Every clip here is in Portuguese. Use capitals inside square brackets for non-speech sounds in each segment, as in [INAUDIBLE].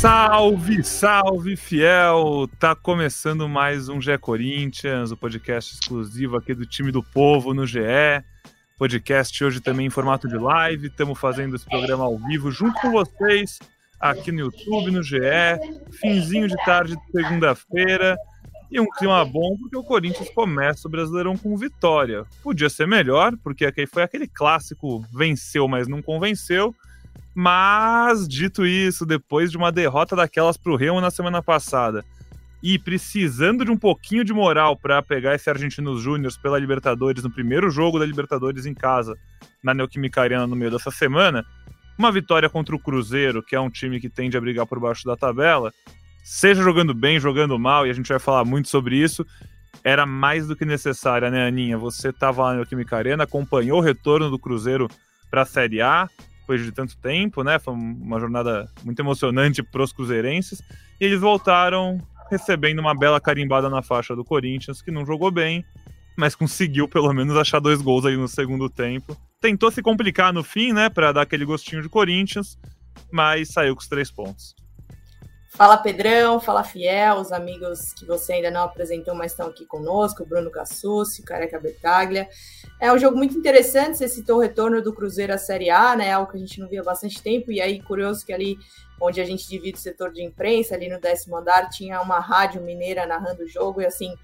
Salve, salve, fiel! Tá começando mais um GE Corinthians, o podcast exclusivo aqui do time do povo no GE. Podcast hoje também em formato de live. Estamos fazendo esse programa ao vivo junto com vocês aqui no YouTube, no GE. Finzinho de tarde de segunda-feira. E um clima bom porque o Corinthians começa o Brasileirão com vitória. Podia ser melhor, porque foi aquele clássico venceu, mas não convenceu. Mas, dito isso, depois de uma derrota daquelas para o Remo na semana passada e precisando de um pouquinho de moral para pegar esse Argentinos Júnior pela Libertadores no primeiro jogo da Libertadores em casa, na Neoquímica Arena no meio dessa semana, uma vitória contra o Cruzeiro, que é um time que tende a brigar por baixo da tabela, seja jogando bem, jogando mal, e a gente vai falar muito sobre isso, era mais do que necessária, né, Aninha? Você estava lá na Neoquímica Arena, acompanhou o retorno do Cruzeiro para a Série A, depois de tanto tempo, né? Foi uma jornada muito emocionante para os cruzeirenses. E eles voltaram recebendo uma bela carimbada na faixa do Corinthians, que não jogou bem, mas conseguiu pelo menos achar dois gols aí no segundo tempo. Tentou se complicar no fim, né, para dar aquele gostinho de Corinthians, mas saiu com os três pontos. Fala Pedrão, fala Fiel, os amigos que você ainda não apresentou, mas estão aqui conosco, Bruno Cassucci, Careca Bertaglia. É um jogo muito interessante, você citou o retorno do Cruzeiro à Série A, né, algo que a gente não via há bastante tempo, e aí curioso que ali onde a gente divide o setor de imprensa, ali no décimo andar, tinha uma rádio mineira narrando o jogo, e assim,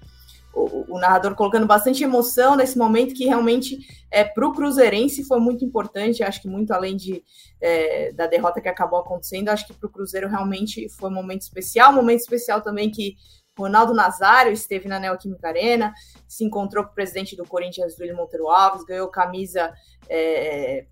o, o, narrador colocando bastante emoção nesse momento que realmente é, para o Cruzeirense foi muito importante, acho que muito além de, é, da derrota que acabou acontecendo, acho que para o Cruzeiro realmente foi um momento especial, um momento especial também que Ronaldo Nazário esteve na Neoquímica Arena, se encontrou com o presidente do Corinthians, Luiz Monteiro Alves, ganhou camisa é,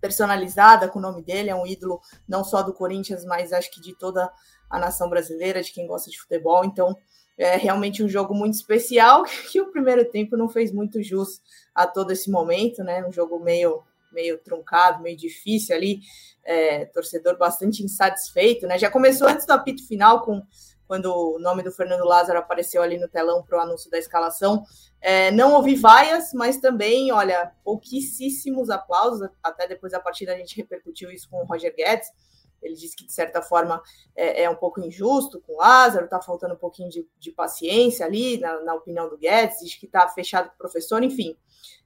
personalizada com o nome dele, é um ídolo não só do Corinthians, mas acho que de toda a nação brasileira, de quem gosta de futebol, então é realmente um jogo muito especial [LAUGHS] que o primeiro tempo não fez muito jus a todo esse momento, né? Um jogo meio meio truncado, meio difícil ali, é, torcedor bastante insatisfeito, né? Já começou antes do apito final com quando o nome do Fernando Lázaro apareceu ali no telão para o anúncio da escalação. É, não ouvi vaias, mas também, olha, pouquíssimos aplausos. Até depois da partida a gente repercutiu isso com o Roger Guedes. Ele disse que, de certa forma, é, é um pouco injusto com o Lázaro, está faltando um pouquinho de, de paciência ali, na, na, opinião do Guedes, diz que está fechado com o professor, enfim.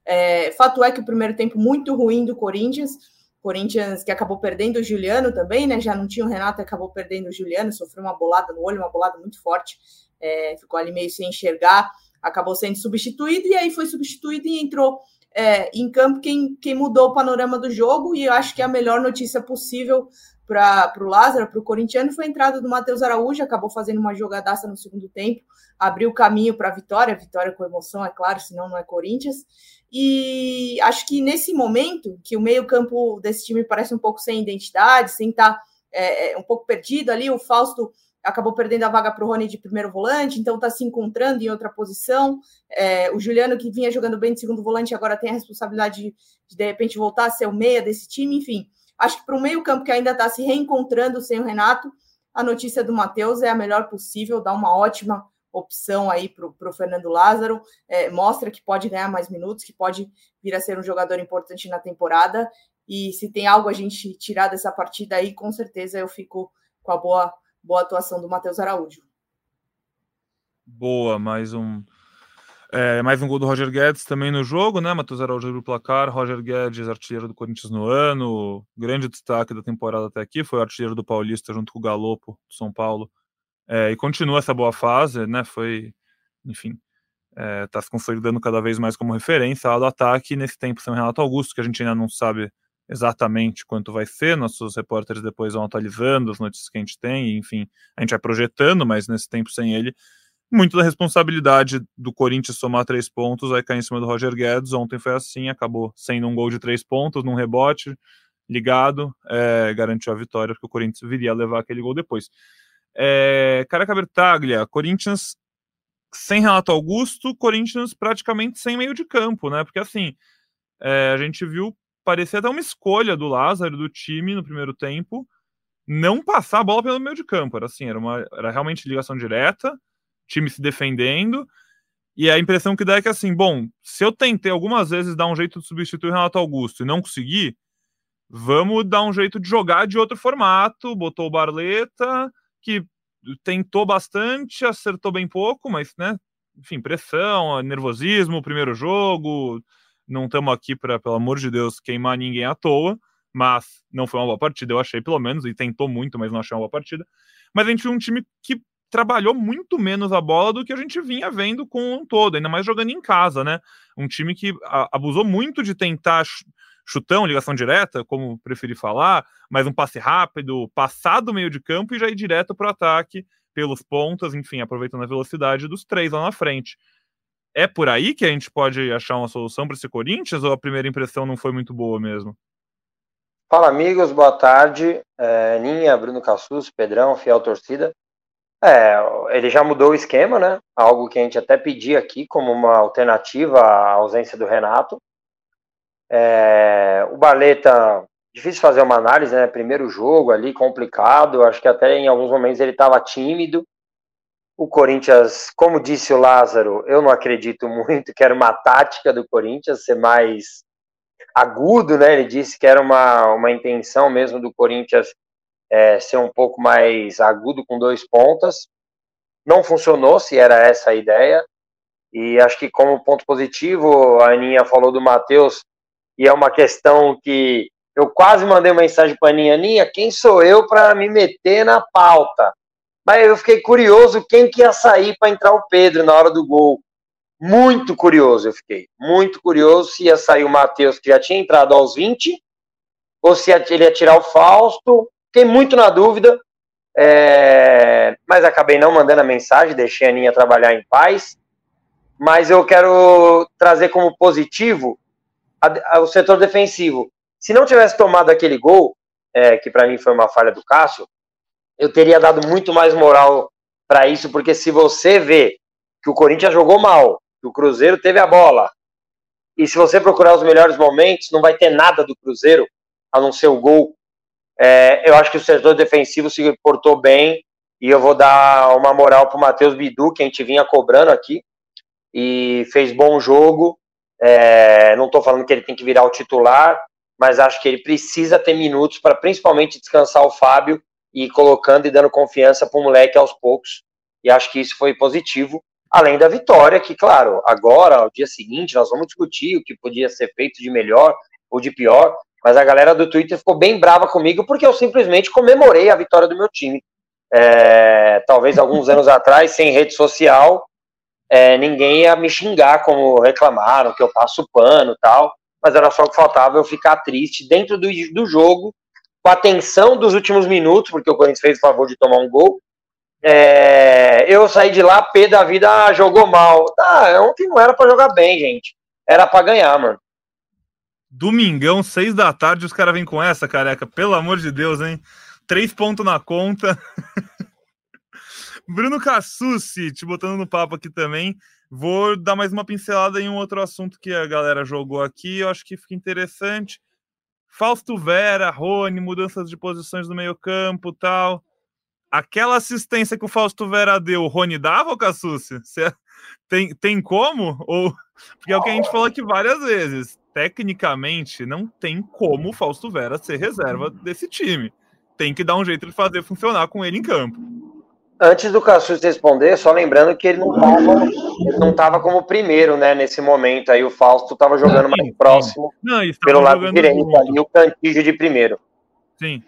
É, fato é que o primeiro tempo muito ruim do Corinthians, Corinthians que acabou perdendo o Juliano também, né? Já não tinha o Renato, acabou perdendo o Juliano, sofreu uma bolada no olho, uma bolada muito forte, é, ficou ali meio sem enxergar, acabou sendo substituído, e aí foi substituído e entrou é, em campo quem, quem mudou o panorama do jogo, e eu acho que é a melhor notícia possível para o Lázaro, para o corintiano, foi a entrada do Matheus Araújo, acabou fazendo uma jogadaça no segundo tempo, abriu o caminho para a vitória, vitória com emoção, é claro, senão não é Corinthians. E acho que nesse momento, que o meio-campo desse time parece um pouco sem identidade, sem estar tá, é, é, um pouco perdido ali, o Fausto acabou perdendo a vaga para o Rony de primeiro volante, então está se encontrando em outra posição. É, o Juliano, que vinha jogando bem de segundo volante, agora tem a responsabilidade de, de, de repente, voltar a ser o meia desse time, enfim. Acho que para o meio-campo que ainda está se reencontrando sem o Renato, a notícia do Matheus é a melhor possível, dá uma ótima opção aí para o Fernando Lázaro, é, mostra que pode ganhar mais minutos, que pode vir a ser um jogador importante na temporada. E se tem algo a gente tirar dessa partida aí, com certeza eu fico com a boa, boa atuação do Matheus Araújo. Boa, mais um é, mais um gol do Roger Guedes também no jogo, né? Matheus Araújo abriu o placar. Roger Guedes, artilheiro do Corinthians no ano. Grande destaque da temporada até aqui. Foi artilheiro do Paulista junto com o Galopo, do São Paulo. É, e continua essa boa fase, né? Foi, enfim, está é, se consolidando cada vez mais como referência lá do ataque. Nesse tempo, sem o Renato Augusto, que a gente ainda não sabe exatamente quanto vai ser. Nossos repórteres depois vão atualizando as notícias que a gente tem. Enfim, a gente vai projetando, mas nesse tempo sem ele muito da responsabilidade do Corinthians somar três pontos vai cair em cima do Roger Guedes. Ontem foi assim, acabou sendo um gol de três pontos, num rebote, ligado, é, garantiu a vitória, porque o Corinthians viria a levar aquele gol depois. É, Caraca Bertaglia, Corinthians sem Renato Augusto, Corinthians praticamente sem meio de campo, né? Porque assim, é, a gente viu, parecia até uma escolha do Lázaro, do time no primeiro tempo, não passar a bola pelo meio de campo. Era assim, era, uma, era realmente ligação direta time se defendendo. E a impressão que dá é que, assim, bom, se eu tentei algumas vezes dar um jeito de substituir o Renato Augusto e não consegui, vamos dar um jeito de jogar de outro formato. Botou o Barleta, que tentou bastante, acertou bem pouco, mas, né? Enfim, pressão, nervosismo, primeiro jogo. Não estamos aqui para, pelo amor de Deus, queimar ninguém à toa, mas não foi uma boa partida, eu achei, pelo menos, e tentou muito, mas não achei uma boa partida. Mas a gente viu um time que trabalhou muito menos a bola do que a gente vinha vendo com um todo, ainda mais jogando em casa, né? Um time que abusou muito de tentar chutão, ligação direta, como preferi falar, mas um passe rápido, passar do meio de campo e já ir direto para o ataque pelos pontas, enfim, aproveitando a velocidade dos três lá na frente. É por aí que a gente pode achar uma solução para esse Corinthians ou a primeira impressão não foi muito boa mesmo? Fala, amigos, boa tarde. É, Ninha, Bruno Cassus, Pedrão, fiel torcida. É, ele já mudou o esquema, né? Algo que a gente até pedia aqui como uma alternativa à ausência do Renato. É, o Barleta, difícil fazer uma análise, né? Primeiro jogo ali, complicado. Acho que até em alguns momentos ele estava tímido. O Corinthians, como disse o Lázaro, eu não acredito [LAUGHS] muito que era uma tática do Corinthians ser mais agudo, né? Ele disse que era uma, uma intenção mesmo do Corinthians é, ser um pouco mais agudo com dois pontas. Não funcionou, se era essa a ideia. E acho que como ponto positivo, a Aninha falou do Matheus e é uma questão que eu quase mandei uma mensagem para a Aninha, Aninha, quem sou eu para me meter na pauta? Mas eu fiquei curioso quem que ia sair para entrar o Pedro na hora do gol. Muito curioso eu fiquei, muito curioso se ia sair o Matheus, que já tinha entrado aos 20, ou se ele ia tirar o Fausto. Fiquei muito na dúvida, é... mas acabei não mandando a mensagem, deixei a Aninha trabalhar em paz. Mas eu quero trazer como positivo a, a, o setor defensivo. Se não tivesse tomado aquele gol, é, que para mim foi uma falha do Cássio, eu teria dado muito mais moral para isso, porque se você vê que o Corinthians jogou mal, que o Cruzeiro teve a bola, e se você procurar os melhores momentos, não vai ter nada do Cruzeiro, a não ser o gol. É, eu acho que o setor defensivo se portou bem, e eu vou dar uma moral para o Matheus Bidu, que a gente vinha cobrando aqui, e fez bom jogo. É, não estou falando que ele tem que virar o titular, mas acho que ele precisa ter minutos para principalmente descansar o Fábio e ir colocando e dando confiança para o moleque aos poucos. E acho que isso foi positivo. Além da vitória, que, claro, agora, ao dia seguinte, nós vamos discutir o que podia ser feito de melhor ou de pior, mas a galera do Twitter ficou bem brava comigo porque eu simplesmente comemorei a vitória do meu time. É, talvez alguns anos atrás, sem rede social, é, ninguém ia me xingar como reclamaram, que eu passo pano tal, mas era só o que faltava eu ficar triste dentro do, do jogo, com a tensão dos últimos minutos, porque o Corinthians fez o favor de tomar um gol. É, eu saí de lá, pé da vida, ah, jogou mal. Tá, ontem não era para jogar bem, gente. Era para ganhar, mano. Domingão, seis da tarde, os caras vêm com essa, careca. Pelo amor de Deus, hein? Três pontos na conta. [LAUGHS] Bruno Cassucci, te botando no papo aqui também. Vou dar mais uma pincelada em um outro assunto que a galera jogou aqui, eu acho que fica interessante. Fausto Vera, Rony, mudanças de posições no meio-campo tal. Aquela assistência que o Fausto Vera deu, o Rony dava, Cassucci? Tem, tem como? Ou porque é o que a gente falou aqui várias vezes. Tecnicamente, não tem como o Fausto Vera ser reserva desse time. Tem que dar um jeito de fazer funcionar com ele em campo. Antes do Cassus responder, só lembrando que ele não estava ele não tava como primeiro, né, nesse momento. Aí o Fausto estava jogando mais sim, próximo não, pelo lado direito ali, o Cantígio de primeiro. Sim.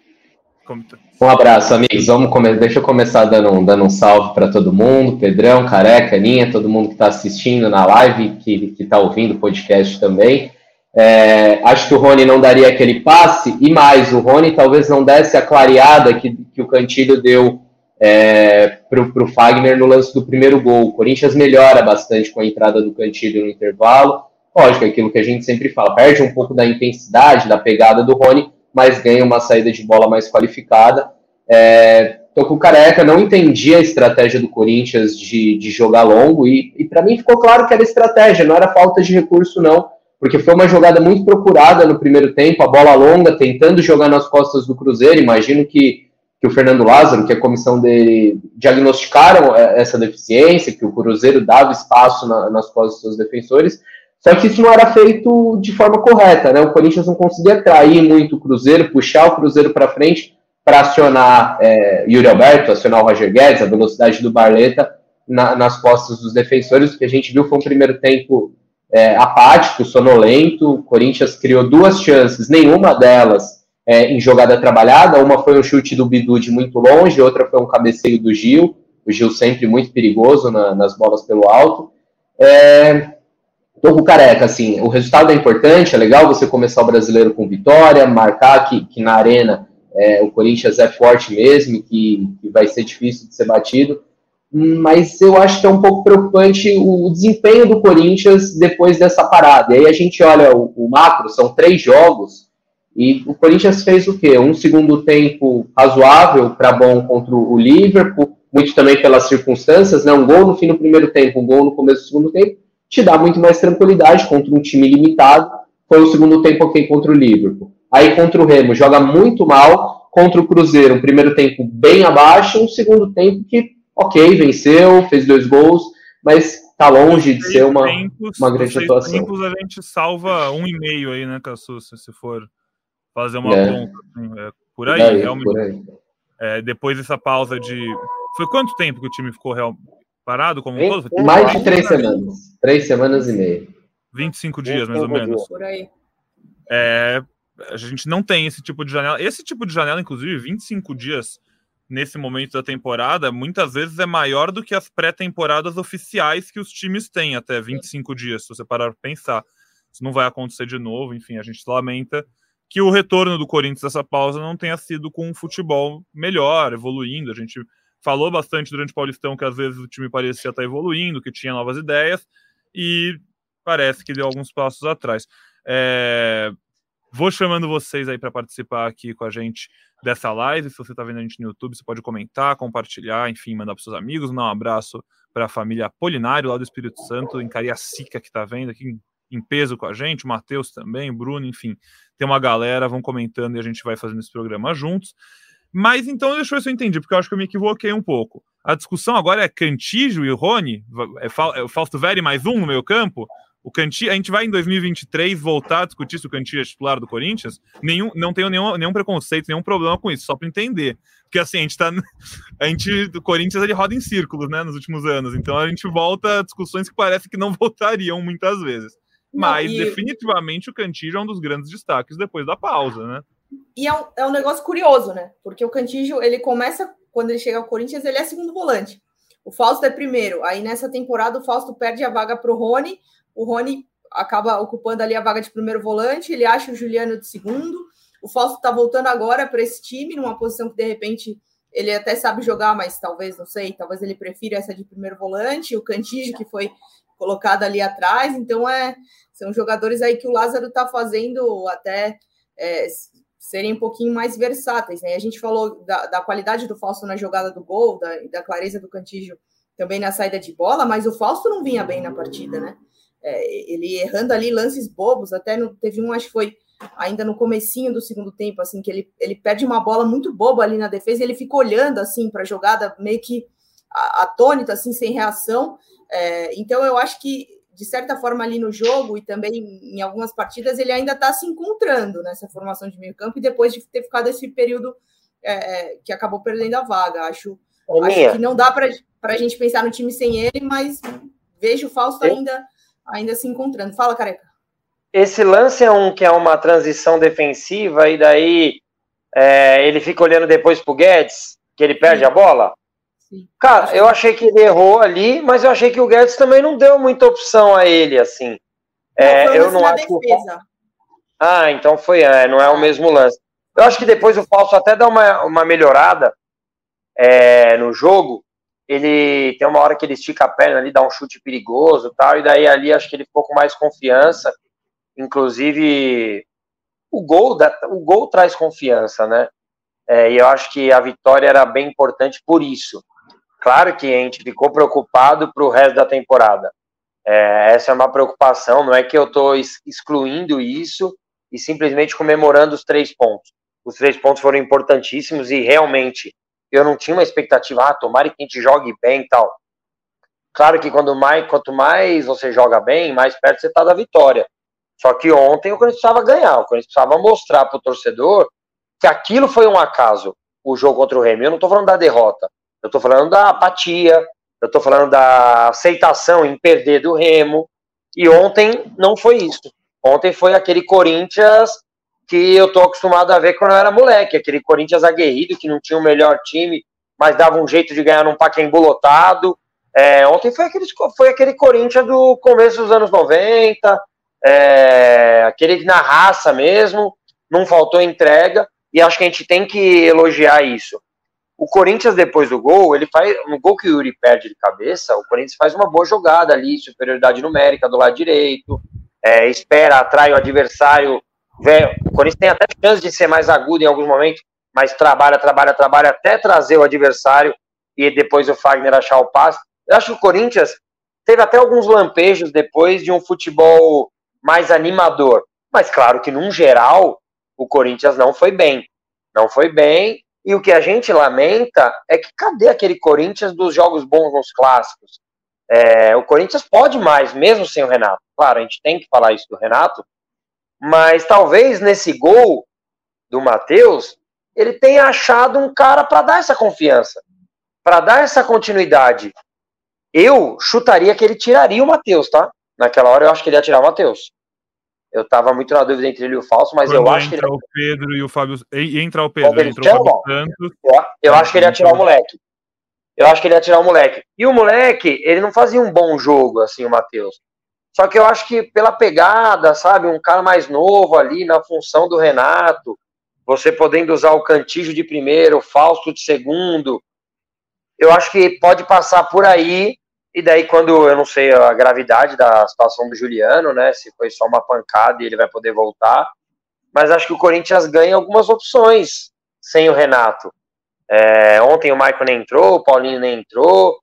Tá? Um abraço, amigos. Vamos começar. Deixa eu começar dando, dando um salve para todo mundo, Pedrão, Careca, Ninha, todo mundo que está assistindo na live, que está ouvindo o podcast também. É, acho que o Rony não daria aquele passe, e mais, o Rony talvez não desse a clareada que, que o Cantilho deu é, para o Fagner no lance do primeiro gol. O Corinthians melhora bastante com a entrada do Cantilho no intervalo. Lógico, é aquilo que a gente sempre fala, perde um pouco da intensidade, da pegada do Rony, mas ganha uma saída de bola mais qualificada. É, tô com o Careca, não entendi a estratégia do Corinthians de, de jogar longo, e, e para mim ficou claro que era estratégia, não era falta de recurso, não, porque foi uma jogada muito procurada no primeiro tempo, a bola longa, tentando jogar nas costas do Cruzeiro. Imagino que que o Fernando Lázaro, que a comissão dele diagnosticaram é, essa deficiência, que o Cruzeiro dava espaço na, nas costas dos seus defensores, Só que isso não era feito de forma correta, né? O Corinthians não conseguia atrair muito o Cruzeiro, puxar o Cruzeiro para frente para acionar é, Yuri Alberto, acionar o Roger Guedes, a velocidade do Barleta na, nas costas dos defensores. O que a gente viu foi um primeiro tempo é, apático, sonolento. O Corinthians criou duas chances, nenhuma delas é, em jogada trabalhada. Uma foi um chute do Bidu de muito longe, outra foi um cabeceio do Gil. O Gil sempre muito perigoso na, nas bolas pelo alto. É, Tô com careca, assim, o resultado é importante, é legal você começar o brasileiro com vitória, marcar que, que na arena é, o Corinthians é forte mesmo, que, que vai ser difícil de ser batido, mas eu acho que é um pouco preocupante o, desempenho do Corinthians depois dessa parada. E aí a gente olha o, o macro, são três jogos, e o Corinthians fez o quê? Um segundo tempo razoável para bom contra o Liverpool, muito também pelas circunstâncias, né? Um gol no fim do primeiro tempo, um gol no começo do segundo tempo, te dá muito mais tranquilidade contra um time limitado. Foi o segundo tempo ok contra o Liverpool. Aí contra o Remo joga muito mal, contra o Cruzeiro um primeiro tempo bem abaixo, um segundo tempo que ok, venceu, fez dois gols, mas tá longe de ser uma, tempos, uma grande atuação. tempos a gente salva um e meio aí, né, Cassus, se for fazer uma é. conta. Assim, é, por aí, aí realmente. Por aí. É, depois dessa pausa de. Foi quanto tempo que o time ficou real... parado como um todo? Mais de três semanas. Três semanas e meia. 25 dias, mais ou menos. Por aí. É, a gente não tem esse tipo de janela. Esse tipo de janela, inclusive, 25 dias nesse momento da temporada, muitas vezes é maior do que as pré-temporadas oficiais que os times têm, até 25 dias, se você parar para pensar. Isso não vai acontecer de novo, enfim, a gente lamenta que o retorno do Corinthians dessa pausa não tenha sido com um futebol melhor, evoluindo. A gente falou bastante durante o Paulistão que às vezes o time parecia estar evoluindo, que tinha novas ideias, e parece que deu alguns passos atrás. É... Vou chamando vocês aí para participar aqui com a gente dessa live. Se você está vendo a gente no YouTube, você pode comentar, compartilhar, enfim, mandar para seus amigos. Mandar um abraço para a família Polinário, lá do Espírito Santo, em Cariacica, que está vendo aqui em peso com a gente, o Matheus também, Bruno, enfim, tem uma galera, vão comentando e a gente vai fazendo esse programa juntos. Mas então, deixa eu ver se eu entendi, porque eu acho que eu me equivoquei um pouco. A discussão agora é Cantijo e Rony, é, é Fausto Veri mais um no meio campo. O Canti, a gente vai em 2023 voltar a discutir se o Cantillo é titular do Corinthians. Nenhum, não tenho nenhum, nenhum preconceito, nenhum problema com isso, só para entender. Porque assim, a gente tá. [LAUGHS] A gente, o Corinthians ele roda em círculos, né, nos últimos anos. Então a gente volta a discussões que parece que não [LAUGHS] voltariam muitas vezes. Mas e... definitivamente o Cantillo é um dos grandes destaques depois da pausa, né? E é um, é um negócio curioso, né? Porque o Cantillo, ele começa, quando ele chega ao Corinthians, ele é segundo volante. O Fausto é primeiro. Aí nessa temporada o Fausto perde a vaga para o Rony. O Rony acaba ocupando ali a vaga de primeiro volante. Ele acha o Juliano de segundo. O Fausto está voltando agora para esse time, numa posição que de repente ele até sabe jogar, mas talvez, não sei, talvez ele prefira essa de primeiro volante. O Cantillo, que foi colocado ali atrás. Então, é, são jogadores aí que o Lázaro está fazendo até é, serem um pouquinho mais versáteis. Né? A gente falou da, da, qualidade do Fausto na jogada do gol, da, da clareza do Cantígio também na saída de bola, mas o Fausto não vinha bem na partida, né? É, ele errando ali lances bobos, até no, teve um, acho que foi ainda no comecinho do segundo tempo, assim, que ele, ele perde uma bola muito boba ali na defesa e ele fica olhando, assim, para a jogada meio que atônito, assim, sem reação, é, então, eu acho que, de certa forma, ali no jogo e também em algumas partidas, ele ainda está se encontrando nessa formação de meio campo e depois de ter ficado esse período é, é que acabou perdendo a vaga. Acho, acho que não dá para a gente pensar no time sem ele, mas vejo o Fausto ainda, ainda se encontrando. Fala, Careca. Esse lance é um que é uma transição defensiva e daí é, ele fica olhando depois para o Guedes, que ele perde Sim. a bola? Cara, eu achei que ele errou ali, mas eu achei que o Guedes também não deu muita opção a ele, assim. É, não, eu não acho defesa. que. Ah, então foi, é, não é o mesmo lance. Eu acho que depois o Falso até dá uma, uma melhorada é, no jogo. Ele tem uma hora que ele estica a perna ali, dá um chute perigoso tal, e daí ali acho que ele ficou com mais confiança. Inclusive, o gol, da, o gol traz confiança, né? É, e eu acho que a vitória era bem importante por isso. Claro que a gente ficou preocupado para o resto da temporada. É, essa é uma preocupação, não é que eu estou excluindo isso e simplesmente comemorando os três pontos. Os três pontos foram importantíssimos e realmente eu não tinha uma expectativa, ah, tomara que a gente jogue bem e tal. Claro que quando mais, quanto mais você joga bem, mais perto você está da vitória. Só que ontem o Corinthians precisava ganhar, o Corinthians precisava mostrar para o torcedor que aquilo foi um acaso, o jogo contra o Remo. Eu não estou falando da derrota, eu estou falando da apatia, eu estou falando da aceitação em perder do Remo. E ontem não foi isso. Ontem foi aquele Corinthians que eu tô acostumado a ver quando eu era moleque, aquele Corinthians aguerrido, que não tinha o melhor time, mas dava um jeito de ganhar num Pacaembu lotado, é, ontem foi aquele, foi aquele Corinthians do começo dos anos 90, é, aquele na raça mesmo, não faltou entrega, e acho que a gente tem que elogiar isso. O Corinthians, depois do gol, ele faz. No gol que o Yuri perde de cabeça, o Corinthians faz uma boa jogada ali, superioridade numérica do lado direito, é, espera, atrai o adversário. O Corinthians tem até chance de ser mais agudo em alguns momentos, mas trabalha, trabalha, trabalha até trazer o adversário e depois o Fagner achar o passe. Eu acho que o Corinthians teve até alguns lampejos depois de um futebol mais animador. Mas claro que, num geral, o Corinthians não foi bem. Não foi bem. E o que a gente lamenta é que cadê aquele Corinthians dos jogos bons nos clássicos? É, o Corinthians pode mais, mesmo sem o Renato. Claro, a gente tem que falar isso do Renato. Mas talvez nesse gol do Matheus, ele tenha achado um cara para dar essa confiança, para dar essa continuidade. Eu chutaria que ele tiraria o Matheus, tá? Naquela hora eu acho que ele ia tirar o Matheus. Eu tava muito na dúvida entre ele e o Falso, mas Quando eu acho que ele. o Pedro e o Fábio. Entra o Pedro, entra o Fábio Santos. Eu, eu acho que ele ia tirar o moleque. Eu acho que ele ia tirar o moleque. E o moleque, ele não fazia um bom jogo, assim, o Matheus. Só que eu acho que pela pegada, sabe, um cara mais novo ali na função do Renato, você podendo usar o Cantígio de primeiro, o Fausto de segundo, eu acho que pode passar por aí e daí, quando eu não sei a gravidade da situação do Juliano, né? Se foi só uma pancada e ele vai poder voltar. Mas acho que o Corinthians ganha algumas opções sem o Renato. É, ontem o Michael nem entrou, o Paulinho nem entrou.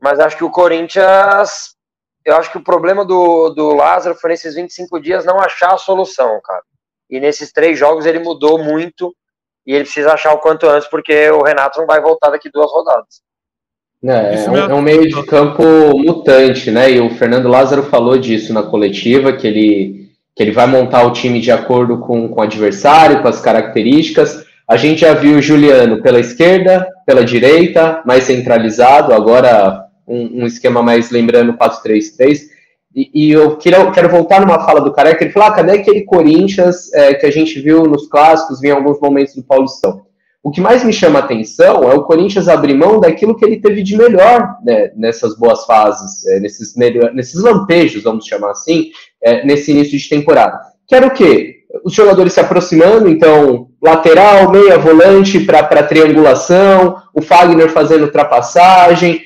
Mas acho que o Corinthians. Eu acho que o problema do, do Lázaro foi nesses 25 dias não achar a solução, cara. E nesses três jogos ele mudou muito. E ele precisa achar o quanto antes, porque o Renato não vai voltar daqui duas rodadas. É, é, um, é, um, meio de campo mutante, né? E o Fernando Lázaro falou disso na coletiva, que ele, que ele vai montar o time de acordo com, com o adversário, com as características. A gente já viu o Juliano pela esquerda, pela direita, mais centralizado, agora um, um esquema mais lembrando 4-3-3. E, e, eu quero, quero voltar numa fala do Careca, ele falou, ah, cadê aquele Corinthians é, que a gente viu nos clássicos, em alguns momentos do Paulistão? O que mais me chama a atenção é o Corinthians abrir mão daquilo que ele teve de melhor né, nessas boas fases, é, nesses, nesses lampejos, vamos chamar assim, é, nesse início de temporada. Que era o quê? Os jogadores se aproximando, então, lateral, meia, volante para triangulação, o Fagner fazendo ultrapassagem,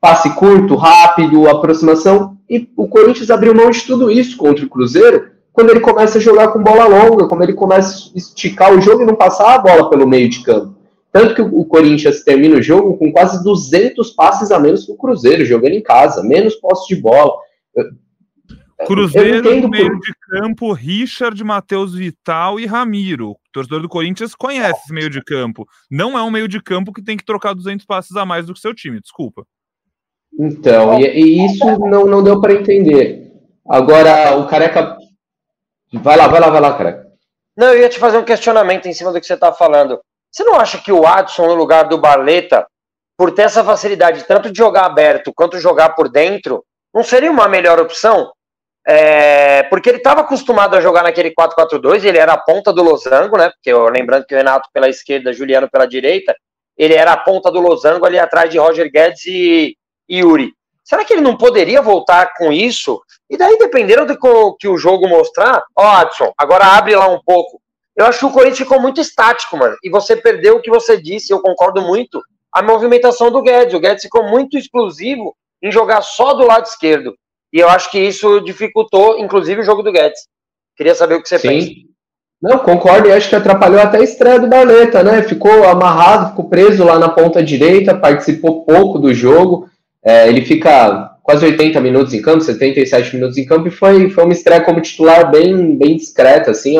passe curto, rápido, aproximação, e o Corinthians abriu mão de tudo isso contra o Cruzeiro, quando ele começa a jogar com bola longa, quando ele começa a esticar o jogo e não passar a bola pelo meio de campo. Tanto que o Corinthians termina o jogo com quase 200 passes a menos que o Cruzeiro, jogando em casa, menos posse de bola. Cruzeiro, no meio por... de campo, Richard, Matheus Vital e Ramiro. O torcedor do Corinthians conhece esse meio de campo. Não é um meio de campo que tem que trocar 200 passes a mais do que seu time, desculpa. Então, e, e isso não, não deu para entender. Agora, o Careca Vai lá, vai lá, vai lá, cara. Não, eu ia te fazer um questionamento em cima do que você está falando. Você não acha que o Adson, no lugar do Barleta, por ter essa facilidade tanto de jogar aberto quanto jogar por dentro, não seria uma melhor opção? É, porque ele estava acostumado a jogar naquele 4-4-2, ele era a ponta do losango, né? Porque eu, lembrando que o Renato pela esquerda, Juliano pela direita, ele era a ponta do losango ali atrás de Roger Guedes e Yuri. Será que ele não poderia voltar com isso? E daí, dependendo do que o jogo mostrar, ó, Adson, agora abre lá um pouco. Eu acho que o Corinthians ficou muito estático, mano. E você perdeu o que você disse, eu concordo muito. A movimentação do Guedes. O Guedes ficou muito exclusivo em jogar só do lado esquerdo. E eu acho que isso dificultou, inclusive, o jogo do Guedes. Queria saber o que você Sim. pensa. Não, concordo e acho que atrapalhou até a estreia do Barleta, né? Ficou amarrado, ficou preso lá na ponta direita, participou pouco do jogo. É, ele fica quase 80 minutos em campo, 77 minutos em campo, e foi, foi uma estreia como titular bem, bem discreta, assim,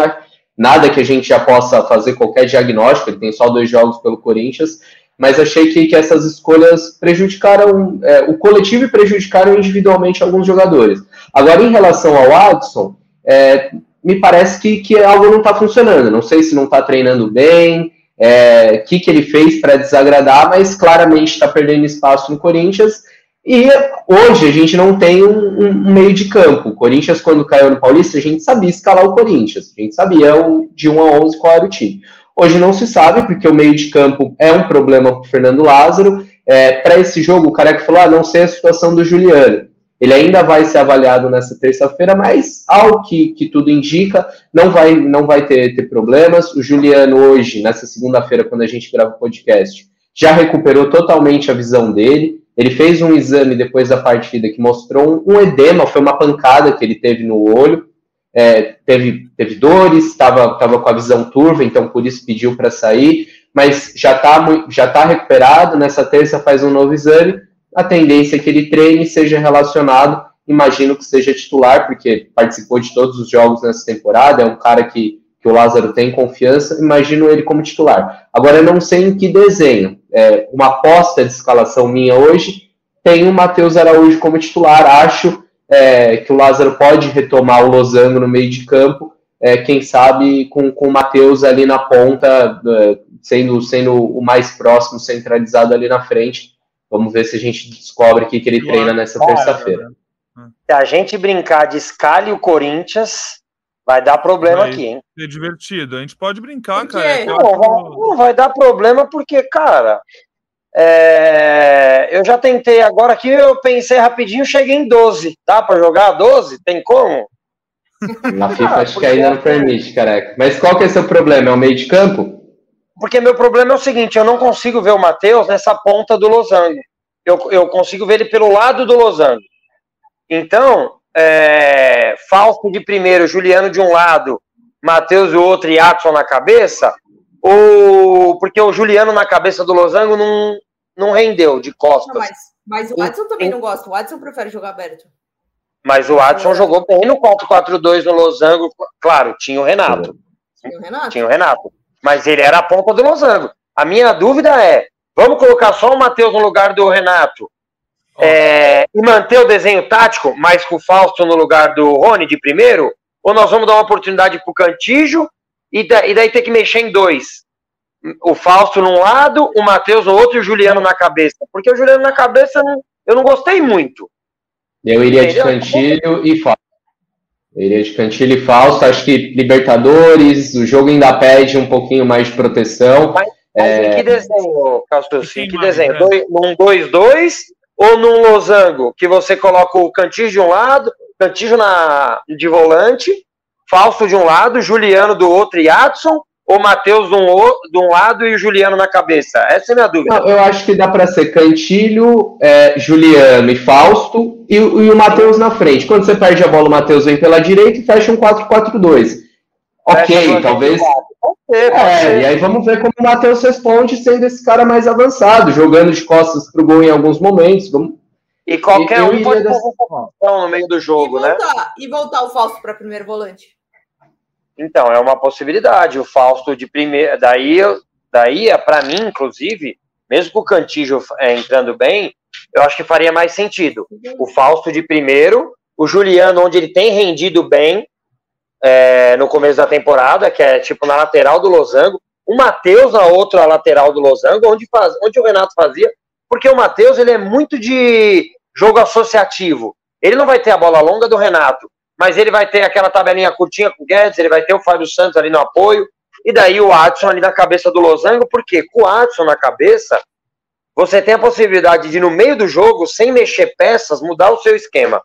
nada que a gente já possa fazer qualquer diagnóstico, ele tem só dois jogos pelo Corinthians, mas achei que, que essas escolhas prejudicaram é, o coletivo e prejudicaram individualmente alguns jogadores. Agora, em relação ao Adson, é, me parece que, que algo não está funcionando. Não sei se não está treinando bem, é, que, que ele fez para desagradar, mas claramente está perdendo espaço no Corinthians. E hoje a gente não tem um, um, meio de campo. O Corinthians, quando caiu no Paulista, a gente sabia escalar o Corinthians. A gente sabia de 1 a 11 qual era o time. Hoje não se sabe, porque o meio de campo é um problema para o Fernando Lázaro. É, para esse jogo, o Careca falou: ah, não sei a situação do Juliano. Ele ainda vai ser avaliado nessa terça-feira, mas ao que, que tudo indica, não vai, não vai ter, ter problemas. O Juliano, hoje, nessa segunda-feira, quando a gente grava o podcast, já recuperou totalmente a visão dele. Ele fez um exame depois da partida que mostrou um, um edema, foi uma pancada que ele teve no olho é, teve, teve dores, estava tava com a visão turva, então por isso pediu para sair, mas já está já tá recuperado. Nessa terça faz um novo exame. A tendência é que ele treine seja relacionado. Imagino que seja titular, porque participou de todos os jogos nessa temporada. É um cara que, que o Lázaro tem confiança. Imagino ele como titular. Agora, eu não sei em que desenho. É, uma aposta de escalação minha hoje tem o Matheus Araújo como titular. Acho é, que o Lázaro pode retomar o losango no meio de campo, é, quem sabe com, com o Matheus ali na ponta, é, sendo, sendo o mais próximo, centralizado ali na frente. Vamos ver se a gente descobre o que, que ele treina nessa terça-feira. Se a gente brincar de escale o Corinthians, vai dar problema vai aqui, hein? É divertido. A gente pode brincar, cara. É não, vai, não, vai dar problema porque, cara, é, eu já tentei agora aqui, eu pensei rapidinho, cheguei em 12. Dá para jogar 12? Tem como? Na FIFA ah, acho que ainda não permite, careca. Mas qual que é o seu problema? É o meio de campo? Porque meu problema é o seguinte, eu não consigo ver o Matheus nessa ponta do losango. Eu, eu consigo ver ele pelo lado do losango. Então, é, Fausto de primeiro, Juliano de um lado, Matheus do outro e Atson na cabeça, ou porque o Juliano na cabeça do Losango não, não rendeu de costas. Não, mas, mas o Adson também não gosta. O Adson prefere jogar aberto. Mas o Adson jogou bem no 4-4-2 no Losango. Claro, tinha o Renato. Tinha o Renato. Tinha o Renato. Mas ele era a ponta do Losango. A minha dúvida é: vamos colocar só o Matheus no lugar do Renato é, e manter o desenho tático, mas com o Fausto no lugar do Rony de primeiro? Ou nós vamos dar uma oportunidade para o Cantijo e, da, e daí ter que mexer em dois. O Fausto num lado, o Matheus no outro e o Juliano na cabeça. Porque o Juliano na cabeça eu não gostei muito. Eu iria Entendeu? de Cantilho e Fausto. Eu iria de Cantilho e Fausto. Acho que Libertadores, o jogo ainda pede um pouquinho mais de proteção. Mas, mas é... em que desenho, Castor? Em que desenho? Né? Dois, num 2-2 ou num losango? Que você coloca o Cantilho de um lado, Cantilho na, de volante Fausto de um lado, Juliano do outro e Adson, ou Matheus de, um, de um lado e Juliano na cabeça? Essa é a minha dúvida. Não, eu acho que dá para ser Cantilho, é, Juliano e Fausto e, e o Matheus na frente. Quando você perde a bola, o Matheus vem pela direita e fecha um 4-4-2. Ok, talvez. Ser, é, e aí vamos ver como o Matheus responde sendo esse cara mais avançado, jogando de costas pro gol em alguns momentos. Vamos... E qualquer um pode fazer uma no meio do jogo, e né? voltar, né? E voltar o Fausto para primeiro volante. Então, é uma possibilidade. O Fausto de primeira. Daí, daí para mim, inclusive, mesmo com o Cantijo é, entrando bem, eu acho que faria mais sentido. O Fausto de primeiro, o Juliano, onde ele tem rendido bem é, no começo da temporada, que é tipo na lateral do Losango. O Matheus na outra lateral do Losango, onde, faz, onde o Renato fazia, porque o Matheus ele é muito de jogo associativo. Ele não vai ter a bola longa do Renato, mas ele vai ter aquela tabelinha curtinha com o Guedes, ele vai ter o Fábio Santos ali no apoio, e daí o Adson ali na cabeça do Losango, porque com o Adson na cabeça, você tem a possibilidade de, no meio do jogo, sem mexer peças, mudar o seu esquema.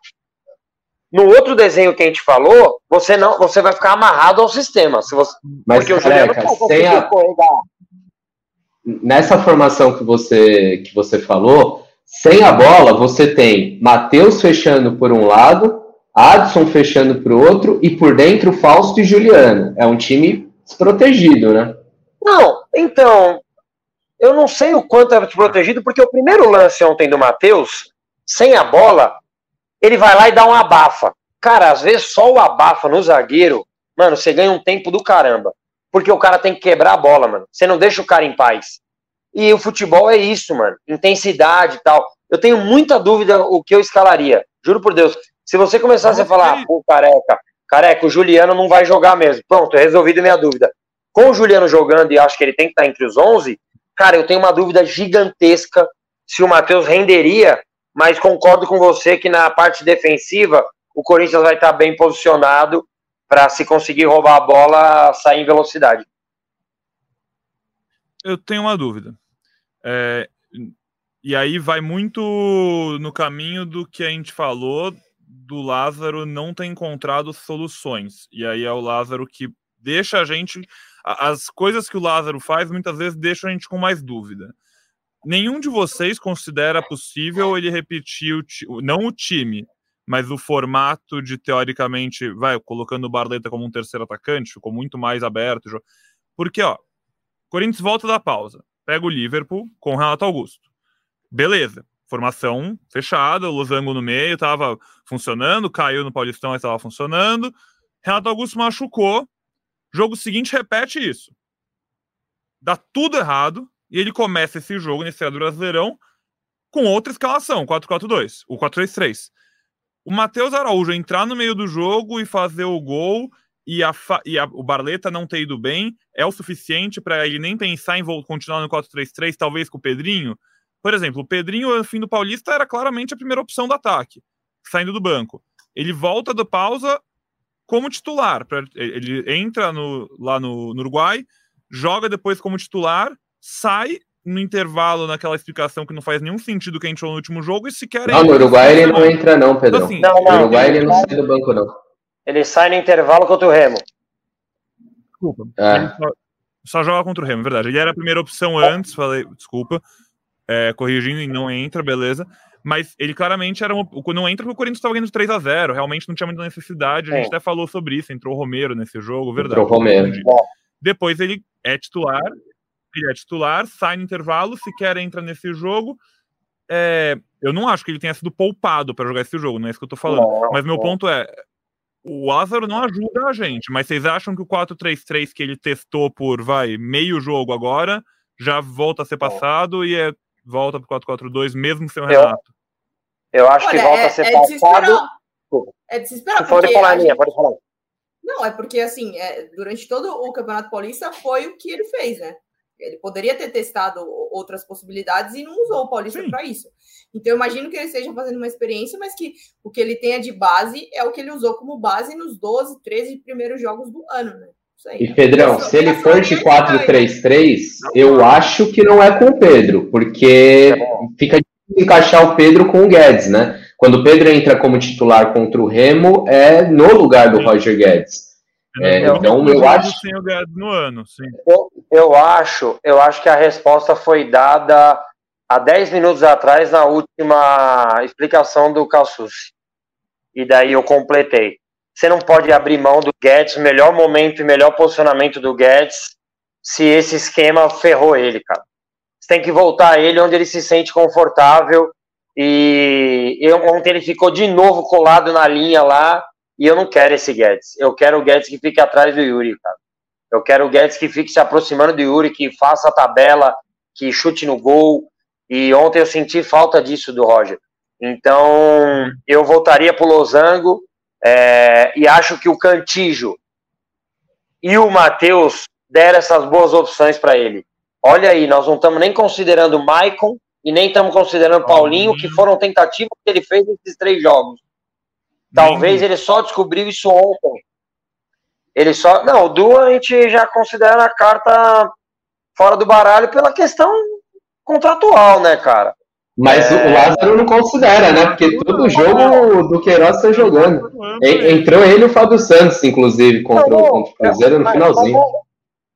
No outro desenho que a gente falou, você não, você vai ficar amarrado ao sistema. Se você, Mas, porque o Juliano não consegue a... Nessa formação que você, que você falou, sem a bola, você tem Matheus fechando por um lado, Adson fechando para o outro e por dentro Fausto e Juliano. É um time desprotegido, né? Não, então, eu não sei o quanto é desprotegido, porque o primeiro lance ontem do Matheus, sem a bola, ele vai lá e dá um abafa. Cara, às vezes só o abafa no zagueiro, mano, você ganha um tempo do caramba. Porque o cara tem que quebrar a bola, mano. Você não deixa o cara em paz. E o futebol é isso, mano. Intensidade e tal. Eu tenho muita dúvida o que eu escalaria. Juro por Deus. Se você começasse a falar, pô, careca, careca, o Juliano não vai jogar mesmo. Pronto, resolvido minha dúvida. Com o Juliano jogando e acho que ele tem que estar entre os 11, cara, eu tenho uma dúvida gigantesca se o Matheus renderia, mas concordo com você que na parte defensiva o Corinthians vai estar bem posicionado para se conseguir roubar a bola, sair em velocidade. Eu tenho uma dúvida. É, e aí vai muito no caminho do que a gente falou do Lázaro não ter encontrado soluções. E aí é o Lázaro que deixa a gente. As coisas que o Lázaro faz muitas vezes deixam a gente com mais dúvida. Nenhum de vocês considera possível ele repetir o, não o time, mas o formato de teoricamente, vai, colocando o Barleta como um terceiro atacante, ficou muito mais aberto. Porque, ó, Corinthians volta da pausa, pega o Liverpool com o Renato Augusto. Beleza, formação fechada, o Losango no meio estava funcionando, caiu no Paulistão, mas estava funcionando. Renato Augusto machucou. Jogo seguinte repete isso. Dá tudo errado e ele começa esse jogo nesse Brasileirão com outra escalação, 4-4-2, o 4-3-3 o Matheus Araújo entrar no meio do jogo e fazer o gol e, a, e a, o Barleta não ter ido bem é o suficiente para ele nem pensar em continuar no 4-3-3, talvez com o Pedrinho. Por exemplo, o Pedrinho, no fim do Paulista, era claramente a primeira opção do ataque, saindo do banco. Ele volta do pausa como titular. Pra, ele entra no, lá no, no Uruguai, joga depois como titular, sai no intervalo, naquela explicação que não faz nenhum sentido que a gente falou no último jogo, e sequer. Não, no Uruguai ele não entra, não, Pedro. Então, assim, não, não, no Uruguai ele, ele não sai do banco, não. Ele sai no intervalo contra o Remo. Desculpa. É. Só, só, joga contra o Remo, é verdade. Ele era a primeira opção antes, falei, desculpa. É, corrigindo e não entra, beleza. Mas ele claramente era um, não entra porque o Corinthians estava ganhando 3 a 0 Realmente não tinha muita necessidade. A gente até falou sobre isso. Entrou o Romero nesse jogo, verdade. Entrou o Romero. Depois ele é titular ele é titular, sai no intervalo, sequer entra nesse jogo. É, eu não acho que ele tenha sido poupado para jogar esse jogo, não é isso que eu tô falando. Não, mas meu não. ponto é: o Lázaro não ajuda a gente, mas vocês acham que o 4-3-3 que ele testou por vai meio jogo agora já volta a ser passado e é, volta pro 4-4-2 mesmo sem o Renato? Eu, eu acho Olha, que volta é, a ser é passado. É desesperado. Pode falar, minha, pode falar. Não, é porque assim, é, durante todo o Campeonato Paulista foi o que ele fez, né? Ele poderia ter testado outras possibilidades e não usou o Paulista para isso. Então, eu imagino que ele esteja fazendo uma experiência, mas que o que ele tenha de base é o que ele usou como base nos 12, 13 primeiros jogos do ano, né? Aí, e Pedrão, se ele for de 4-3-3, eu acho que não é com o Pedro, porque fica difícil encaixar o Pedro com o Guedes, né? Quando o Pedro entra como titular contra o Remo, é no lugar do Roger Guedes. É, então eu acho no ano, sim. Eu, eu acho, eu acho que a resposta foi dada há 10 minutos atrás na última explicação do Cassus. E daí eu completei. Você não pode abrir mão do Guedes, melhor momento e melhor posicionamento do Guedes, se esse esquema ferrou ele, cara. Você tem que voltar a ele onde ele se sente confortável. E eu, ontem ele ficou de novo colado na linha lá e eu não quero esse Guedes. Eu quero o Guedes que fique atrás do Yuri, cara. Eu quero o Guedes que fique se aproximando do Yuri, que faça a tabela, que chute no gol. E ontem eu senti falta disso do Roger. Então, eu voltaria para o Losango é, e acho que o Cantijo e o Matheus deram essas boas opções para ele. Olha aí, nós não estamos nem considerando o Maicon e nem estamos considerando o Paulinho, que foram tentativas que ele fez nesses três jogos. Talvez ele só descobriu isso ontem. Ele só. Não, o Du a gente já considera a carta fora do baralho pela questão contratual, né, cara? Mas é... o Lázaro não considera, né? Porque todo jogo do Queiroz está jogando. Entrou ele e o Fábio Santos, inclusive, contra, não, o, contra o Cruzeiro no finalzinho.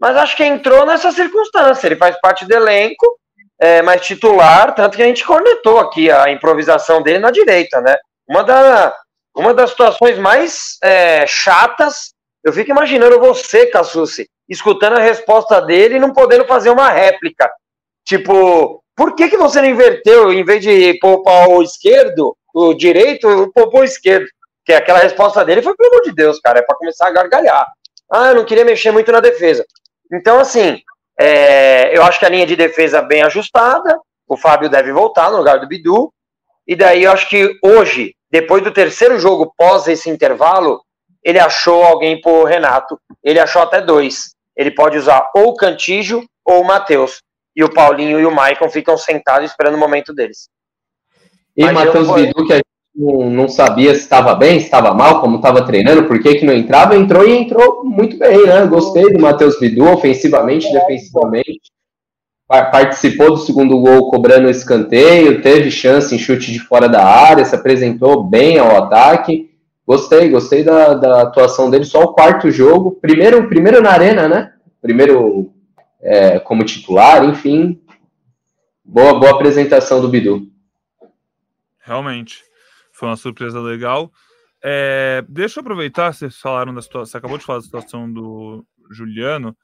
Mas acho que entrou nessa circunstância. Ele faz parte do elenco, é, mas titular, tanto que a gente cornetou aqui a improvisação dele na direita, né? Uma da, uma das situações mais é, chatas. Eu fico imaginando você, Cassucci, escutando a resposta dele e não podendo fazer uma réplica. Tipo, por que, que você não inverteu, em vez de poupar o esquerdo, o direito, poupou o esquerdo? Que aquela resposta dele foi, pelo amor de Deus, cara, é para começar a gargalhar. Ah, eu não queria mexer muito na defesa. Então, assim, É, eu acho que a linha de defesa bem ajustada. O Fábio deve voltar no lugar do Bidu. E daí eu acho que hoje, depois do terceiro jogo pós esse intervalo, ele achou alguém pro Renato. Ele achou até dois. Ele pode usar ou o Cantígio ou o Matheus. E o Paulinho e o Maicon ficam sentados esperando o momento deles. E Matheus Bidu, que a gente não, não sabia se estava bem, se estava mal, como estava treinando, por que, que não entrava, entrou e entrou muito bem, né? Gostei do Matheus Bidu, ofensivamente, defensivamente. Participou do segundo gol cobrando escanteio, teve chance em chute de fora da área, se apresentou bem ao ataque. Gostei, gostei da, da atuação dele. Só o quarto jogo, primeiro, primeiro na arena, né? Primeiro é, como titular, enfim. Boa, boa apresentação do Bidu. Realmente, foi uma surpresa legal. É, deixa eu aproveitar, vocês falaram da situação, você acabou de falar da situação do Juliano.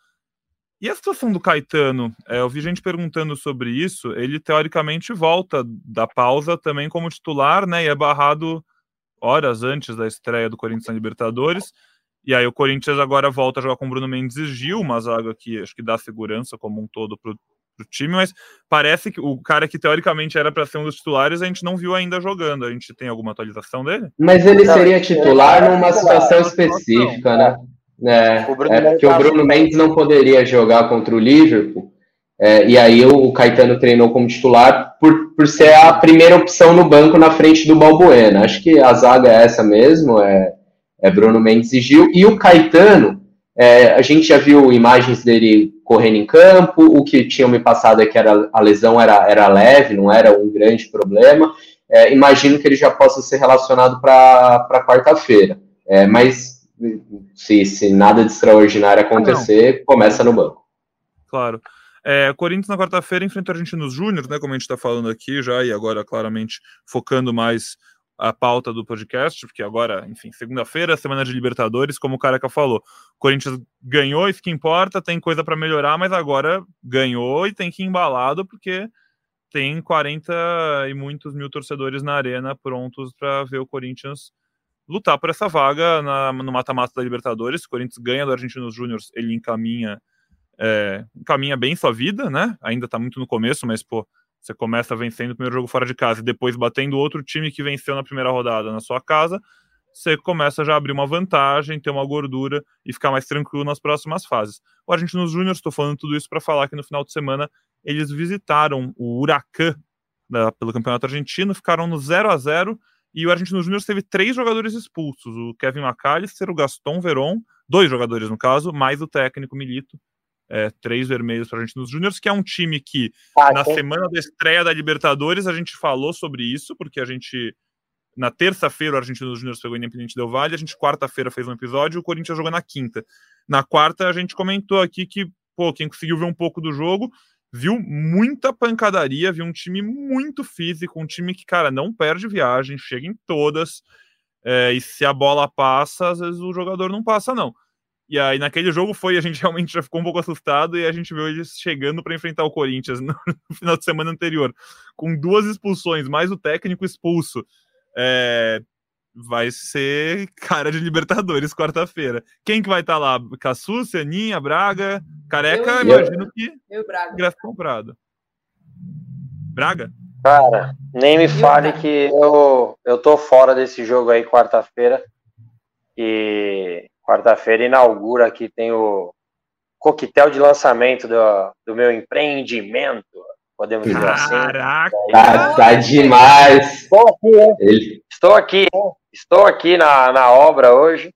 E a situação do Caetano? É, eu vi gente perguntando sobre isso. Ele teoricamente volta da pausa também como titular, né? E é barrado horas antes da estreia do Corinthians na Libertadores. E aí o Corinthians agora volta a jogar com Bruno Mendes e Gil, uma zaga que acho que dá segurança como um todo para o time, mas parece que o cara que teoricamente era para ser um dos titulares, a gente não viu ainda jogando. A gente tem alguma atualização dele? Mas ele seria titular numa situação específica, né? É, é porque o Bruno Mendes não poderia jogar contra o Liverpool. É, e aí o Caetano treinou como titular por, por ser a primeira opção no banco na frente do Balbuena. Acho que a zaga é essa mesmo, é, é Bruno Mendes e Gil. E o Caetano, é, a gente já viu imagens dele correndo em campo, o que tinham me passado é que era, a lesão era, era leve, não era um grande problema. É, imagino que ele já possa ser relacionado para quarta-feira. É, mas se, se nada de extraordinário acontecer, ah, começa no banco. Claro. É, Corinthians na quarta-feira enfrenta o Argentinos Júnior, né? Como a gente está falando aqui já, e agora claramente focando mais a pauta do podcast, porque agora, enfim, segunda-feira, semana de Libertadores, como o Careca falou. Corinthians ganhou, isso que importa, tem coisa para melhorar, mas agora ganhou e tem que ir embalado, porque tem 40 e muitos mil torcedores na arena prontos para ver o Corinthians lutar por essa vaga na, no mata-mata da Libertadores. Se o Corinthians ganha do Argentinos Júnior, ele encaminha é, encaminha bem sua vida, né? Ainda tá muito no começo, mas, pô, você começa vencendo o primeiro jogo fora de casa e depois batendo outro time que venceu na primeira rodada na sua casa, você começa já a abrir uma vantagem, ter uma gordura e ficar mais tranquilo nas próximas fases. O Argentinos Júnior, estou falando tudo isso para falar que no final de semana eles visitaram o Huracan pelo Campeonato Argentino, ficaram no 0 a 0 e o Argentinos Júnior teve três jogadores expulsos: o Kevin McAllister, o Gaston Veron, dois jogadores no caso, mais o técnico Milito é, três vermelhos para a gente nos Júniors, que é um time que ah, na semana da estreia da Libertadores a gente falou sobre isso, porque a gente na terça-feira o Argentinos Júnior pegou o Independente Del Valle, a gente quarta-feira fez um episódio, o Corinthians jogou na quinta. Na quarta a gente comentou aqui que, pô, quem conseguiu ver um pouco do jogo, viu muita pancadaria, viu um time muito físico, um time que, cara, não perde viagem, chega em todas, é, e se a bola passa, às vezes o jogador não passa, não. E aí, naquele jogo foi, a gente [LAUGHS] realmente já ficou um pouco assustado e a gente viu eles chegando para enfrentar o Corinthians no, [LAUGHS] no, final de semana anterior, com duas expulsões, mais o técnico expulso. É, vai ser cara de Libertadores quarta-feira. Quem que vai estar tá lá? Cassu, Aninha, Braga, Careca, eu, imagino que eu, Braga. ingresso comprado. Braga? Cara, nem me fale que eu, eu tô fora desse jogo aí quarta-feira. E Quarta-feira inaugura aqui, tem o coquetel de lançamento do, do meu empreendimento, podemos dizer assim. Caraca! Tá, tá demais! Estou aqui, estou aqui, estou aqui na, na obra hoje,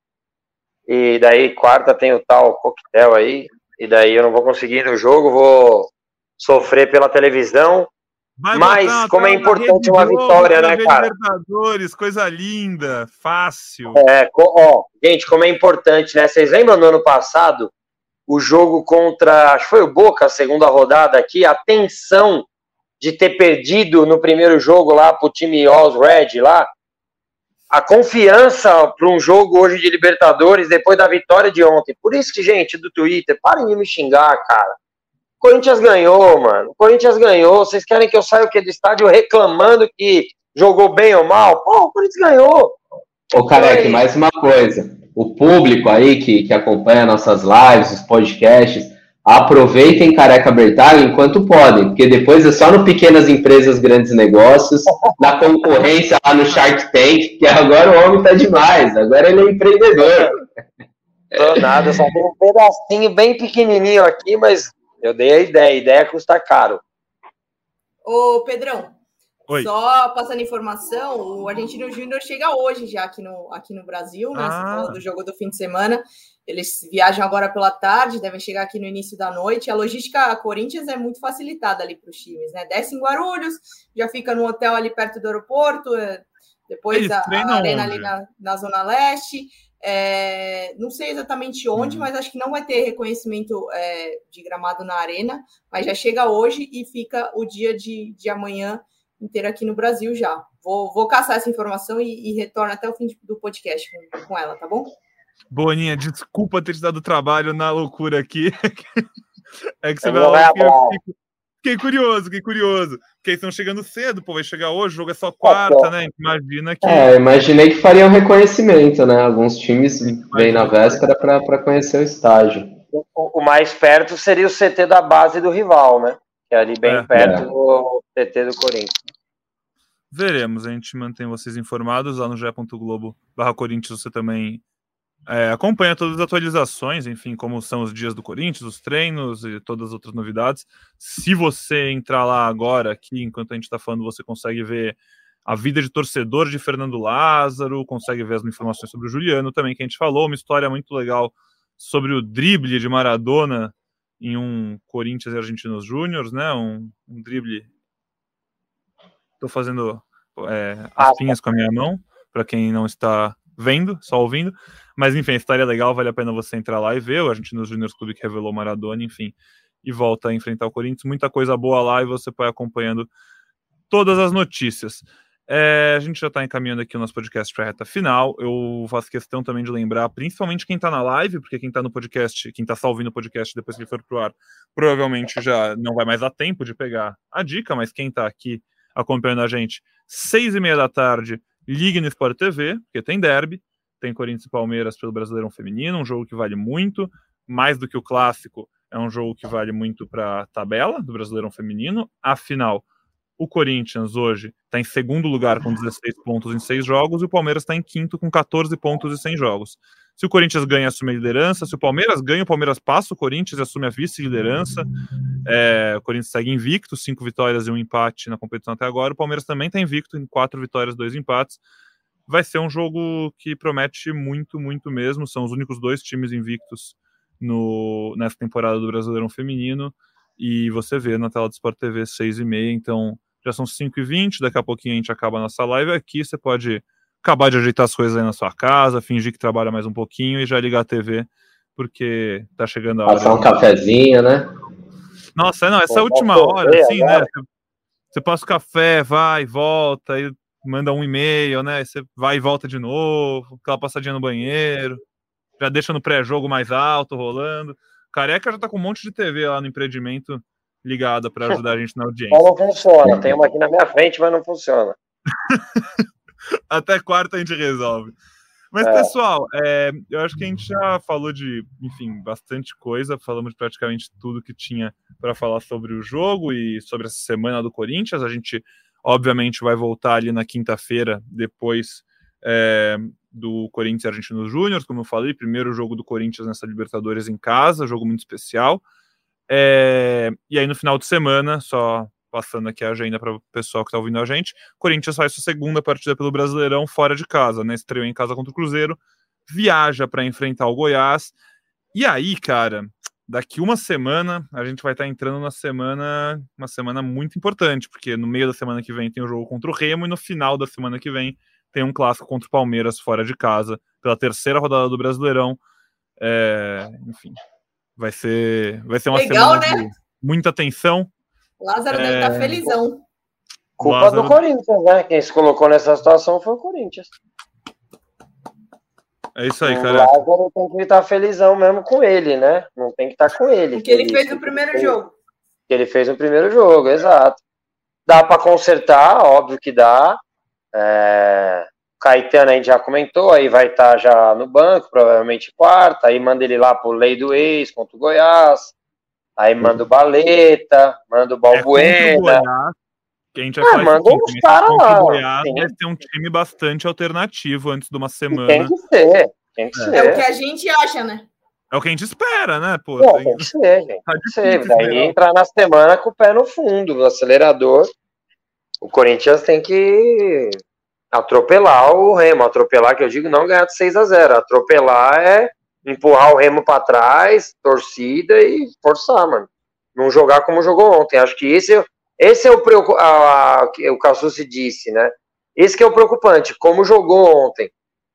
e daí quarta tem o tal coquetel aí, e daí eu não vou conseguir ir no jogo, vou sofrer pela televisão, Vai Mas como é importante uma vitória, né, cara? Libertadores, coisa linda, fácil. É, ó, gente, como é importante, né? Vocês lembram no ano passado o jogo contra, acho que foi o Boca, a segunda rodada aqui, a tensão de ter perdido no primeiro jogo lá pro time Oz Red lá, a confiança para um jogo hoje de Libertadores depois da vitória de ontem. Por isso que, gente, do Twitter, parem de me xingar, cara. Corinthians ganhou, mano. O Corinthians ganhou. Vocês querem que eu saia o quê do estádio reclamando que jogou bem ou mal? Pô, o Corinthians ganhou. Ô, Careque, mais uma coisa. O público aí que, que acompanha nossas lives, os podcasts, aproveitem Careca Bertalha enquanto podem, porque depois é só no pequenas empresas, grandes negócios, na concorrência lá no Shark Tank, que agora o homem tá demais, agora ele é empreendedor. Tô nada, só tem um pedacinho bem pequenininho aqui, mas eu dei a ideia, a ideia custa caro. Ô, Pedrão, Oi. só passando informação, o Argentino Júnior chega hoje já aqui no, aqui no Brasil, né? Ah. do jogo do fim de semana. Eles viajam agora pela tarde, devem chegar aqui no início da noite. A logística Corinthians é muito facilitada ali para os times, né? Desce em Guarulhos, já fica no hotel ali perto do aeroporto, é, depois Eles a, a arena onde? ali na, na Zona Leste. É, não sei exatamente onde, Uhum. mas acho que não vai ter reconhecimento é, de gramado na arena, mas já chega hoje e fica o dia de, de amanhã inteiro aqui no Brasil já. Vou, vou caçar essa informação e, e retorno até o fim do podcast com, com ela, tá bom? Boninha, desculpa ter te dado trabalho na loucura aqui. [LAUGHS] É que você vai lá. fiquei curioso, fiquei curioso. Porque eles estão chegando cedo, pô, vai chegar hoje, o jogo é só quarta, né? Imagina que. É, eu imaginei que fariam reconhecimento, né? Alguns times vêm na véspera para conhecer o estágio. O, o mais perto seria o CT da base do rival, né? Que é ali bem É. perto É. do CT do Corinthians. Veremos, a gente mantém vocês informados lá no ge.globo barra Corinthians, você também é, acompanha todas as atualizações, enfim, como são os dias do Corinthians, os treinos e todas as outras novidades. Se você entrar lá agora, aqui, enquanto a gente está falando, você consegue ver a vida de torcedor de Fernando Lázaro, consegue ver as informações sobre o Juliano também, que a gente falou, uma história muito legal sobre o drible de Maradona em um Corinthians e Argentinos Júniors, né? Um, um drible. Tô fazendo é, Ah, aspinhas com a minha mão, para quem não está vendo, só ouvindo. Mas enfim, a história é legal, vale a pena você entrar lá e ver. O Argentinos Júniors Clube que revelou Maradona, enfim, e volta a enfrentar o Corinthians. Muita coisa boa lá e você vai acompanhando todas as notícias. É, a gente já está encaminhando aqui o nosso podcast para a reta final. Eu faço questão também de lembrar, principalmente quem está na live, porque quem está no podcast, quem está só ouvindo o podcast depois que ele for pro ar, provavelmente já não vai mais dar tempo de pegar a dica, mas quem está aqui acompanhando a gente, seis e meia da tarde, ligue no Sport TV, porque tem derby, tem Corinthians e Palmeiras pelo Brasileirão Feminino, um jogo que vale muito, mais do que o clássico, é um jogo que vale muito para a tabela do Brasileirão Feminino. Afinal, o Corinthians hoje está em segundo lugar com 16 pontos em seis jogos e o Palmeiras está em quinto com 14 pontos em 100 jogos. Se o Corinthians ganha, assume a liderança. Se o Palmeiras ganha, o Palmeiras passa o Corinthians e assume a vice-liderança. É, o Corinthians segue invicto, cinco vitórias e um empate na competição até agora. O Palmeiras também está invicto em quatro vitórias, dois empates. Vai ser um jogo que promete muito, muito mesmo. São os únicos dois times invictos no, nessa temporada do Brasileirão Feminino. E você vê na tela do Sport TV 6 e meia, então já são 5 e 20 daqui a pouquinho a gente acaba a nossa live aqui, você pode acabar de ajeitar as coisas aí na sua casa, fingir que trabalha mais um pouquinho e já ligar a TV, porque tá chegando a hora. Passar um cafezinho, né? Nossa, não, essa última hora, ver assim, né? agora? Você, você passa o café, vai, volta, aí manda um e-mail, né? Você vai e volta de novo, aquela passadinha no banheiro, já deixa no pré-jogo mais alto, rolando. Careca já tá com um monte de TV lá no empreendimento ligada para ajudar a gente na audiência. Não funciona. Tem uma aqui na minha frente, mas não funciona. [LAUGHS] Até quarta a gente resolve. Mas, É. pessoal, é, eu acho que a gente já falou de, enfim, bastante coisa. Falamos de praticamente tudo que tinha para falar sobre o jogo e sobre essa semana do Corinthians. A gente, obviamente, vai voltar ali na quinta-feira, depois é, do Corinthians e Argentinos Júnior, como eu falei, primeiro jogo do Corinthians nessa Libertadores em casa, jogo muito especial. É, e aí, no final de semana, só passando aqui a agenda para o pessoal que está ouvindo a gente, Corinthians faz sua segunda partida pelo Brasileirão fora de casa, né? Estreou em casa contra o Cruzeiro, viaja para enfrentar o Goiás. E aí, cara, daqui uma semana a gente vai estar tá entrando na semana, uma semana muito importante, porque no meio da semana que vem tem o jogo contra o Remo e no final da semana que vem tem um clássico contra o Palmeiras fora de casa, pela terceira rodada do Brasileirão. É, enfim, vai ser, vai ser uma Legal, semana né? de muita tensão. Lázaro É, deve estar felizão. Culpa Lázaro- do Corinthians, né? Quem se colocou nessa situação foi o Corinthians. É isso aí, o cara. Lázaro tem que estar felizão mesmo com ele, né? Não tem que estar com ele. O que ele fez no com primeiro ele. jogo. que ele fez no primeiro jogo, exato. Dá para consertar, óbvio que dá. É, Caetano a gente já comentou, aí vai estar já no banco, provavelmente quarta, aí manda ele lá pro lei do ex contra o Goiás. Aí manda o Baleta, manda o Balbuena. É que a gente vai ah, manda uns caras lá. Goiás vai ter um time bastante alternativo antes de uma semana. tem que ser, tem que é. ser. É o que a gente acha, né? É o que a gente espera, né? Pô, Pô tem... tem... que ser, gente. Tá tem que ser. Daí entrar na semana com o pé no fundo, no acelerador. O Corinthians tem que atropelar o Remo. Atropelar, que eu digo, não ganhar de 6 a 0 Atropelar é empurrar o Remo para trás, torcida e forçar, mano. Não jogar como jogou ontem. Acho que esse, esse é o que o Cassucci disse, né? Esse que é o preocupante, como jogou ontem.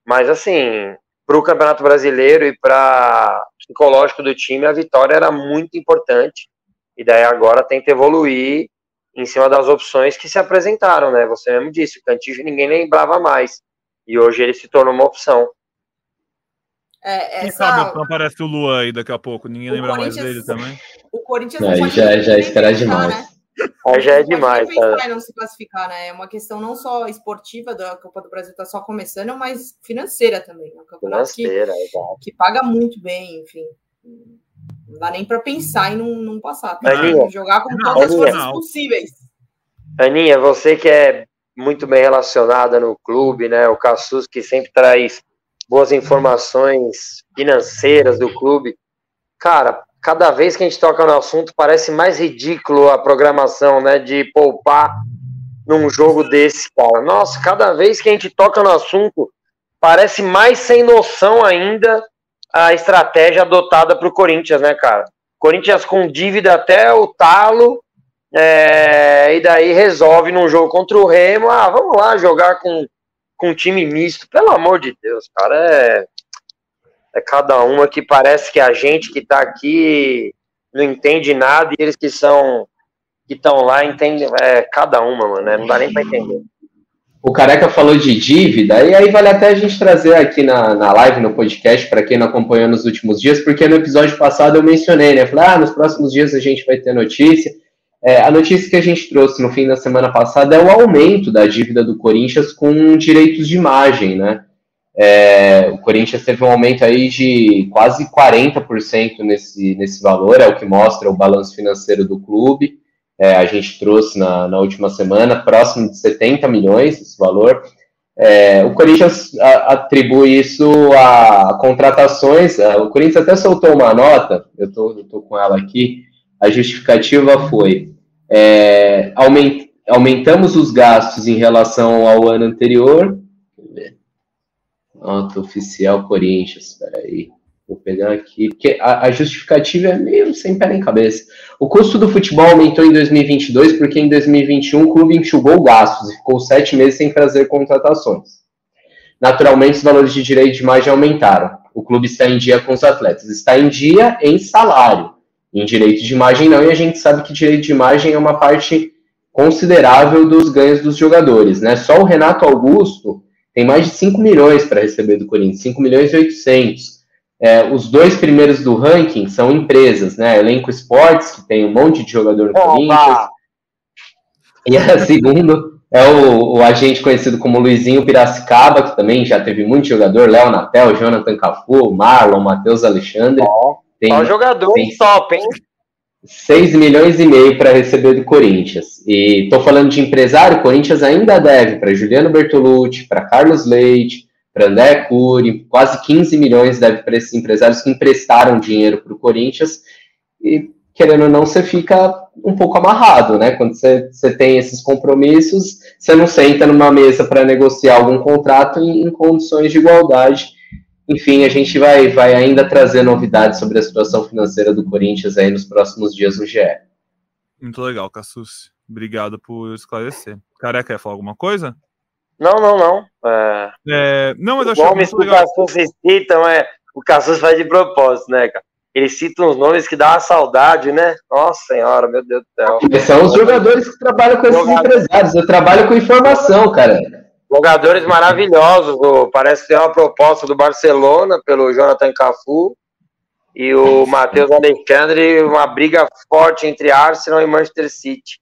Mas assim, para o Campeonato Brasileiro e para psicológico do time, a vitória era muito importante. E daí agora tenta evoluir em cima das opções que se apresentaram, né? Você mesmo disse, o Cantígio ninguém lembrava mais. E hoje ele se tornou uma opção. É, essa... sabe não aparece o Luan aí daqui a pouco, ninguém o lembra mais dele também. O Corinthians não, já, já espera demais. Né? Aí já é demais. Não não se classificar, né? É uma questão não só esportiva da Copa do Brasil tá só começando, mas financeira também. É um financeira, que, que paga muito bem, enfim. Não dá nem para pensar em não, não passar. Tá? Aninha, jogar com todas as forças possíveis. Aninha, você que é muito bem relacionada no clube, né? O Cassus que sempre traz boas informações financeiras do clube. Cara, cada vez que a gente toca no assunto, parece mais ridículo a programação, né? De poupar num jogo desse, cara. Nossa, cada vez que a gente toca no assunto, parece mais sem noção ainda a estratégia adotada para o Corinthians, né, cara? Corinthians com dívida até o talo, é, e daí resolve num jogo contra o Remo, ah, vamos lá jogar com com um time misto. Pelo amor de Deus, cara, é, é cada uma que parece que a gente que tá aqui não entende nada e eles que são que estão lá entendem é, cada uma, mano, né? não dá nem para entender. O Careca falou de dívida, e aí vale até a gente trazer aqui na, na live, no podcast, para quem não acompanhou nos últimos dias, porque no episódio passado eu mencionei, né? Falei, ah, nos próximos dias a gente vai ter notícia. É, a notícia que a gente trouxe no fim da semana passada é o aumento da dívida do Corinthians com direitos de imagem, né? É, o Corinthians teve um aumento aí de quase 40% nesse, nesse valor, é o que mostra o balanço financeiro do clube. É, a gente trouxe na, na última semana, próximo de 70 milhões esse valor. É, o Corinthians atribui isso a contratações. A, o Corinthians até soltou uma nota, eu estou com ela aqui. A justificativa foi é, aument, aumentamos os gastos em relação ao ano anterior. Nota oficial Corinthians, espera aí. Vou pegar aqui, porque a, a, justificativa é meio sem pé nem cabeça. O custo do futebol aumentou em 2022 porque em 2021 o clube enxugou gastos e ficou sete meses sem fazer contratações. Naturalmente, os valores de direito de imagem aumentaram. O clube está em dia com os atletas. Está em dia em salário. Em direito de imagem, não, e a gente sabe que direito de imagem é uma parte considerável dos ganhos dos jogadores, né? Só o Renato Augusto tem mais de 5 milhões para receber do Corinthians, 5 milhões e 800. É, os dois primeiros do ranking são empresas, né? Elenco Esportes, que tem um monte de jogador no Opa! Corinthians. E a segunda é o, o, agente conhecido como Luizinho Piracicaba, que também já teve muito jogador, Léo Natel, Jonathan Cafu, Marlon, Matheus Alexandre. Oh. Tem, Só jogador tem top, hein? 6 milhões e meio para receber do Corinthians. E estou falando de empresário, o Corinthians ainda deve para Juliano Bertolucci, para Carlos Leite, para André Cury, quase 15 milhões deve para esses empresários que emprestaram dinheiro para o Corinthians. E querendo ou não, você fica um pouco amarrado, né? Quando você, você tem esses compromissos, você não senta numa mesa para negociar algum contrato em, em condições de igualdade enfim, a gente vai, vai ainda trazer novidades sobre a situação financeira do Corinthians aí nos próximos dias no GE. Muito legal, Cassus. Obrigado por esclarecer. Careca, quer falar alguma coisa? Não, não, não. É... É... Não, mas eu acho muito legal. O Cassus citam, é... o Cassus faz de propósito, né, cara? Ele cita uns nomes que dá uma saudade, né? Nossa senhora, meu Deus do céu. São os jogadores que trabalham com esses empresários. Eu trabalho com informação, cara. Jogadores maravilhosos. Parece ter uma proposta do Barcelona pelo Jonathan Cafu e o Matheus Alexandre, uma briga forte entre Arsenal e Manchester City.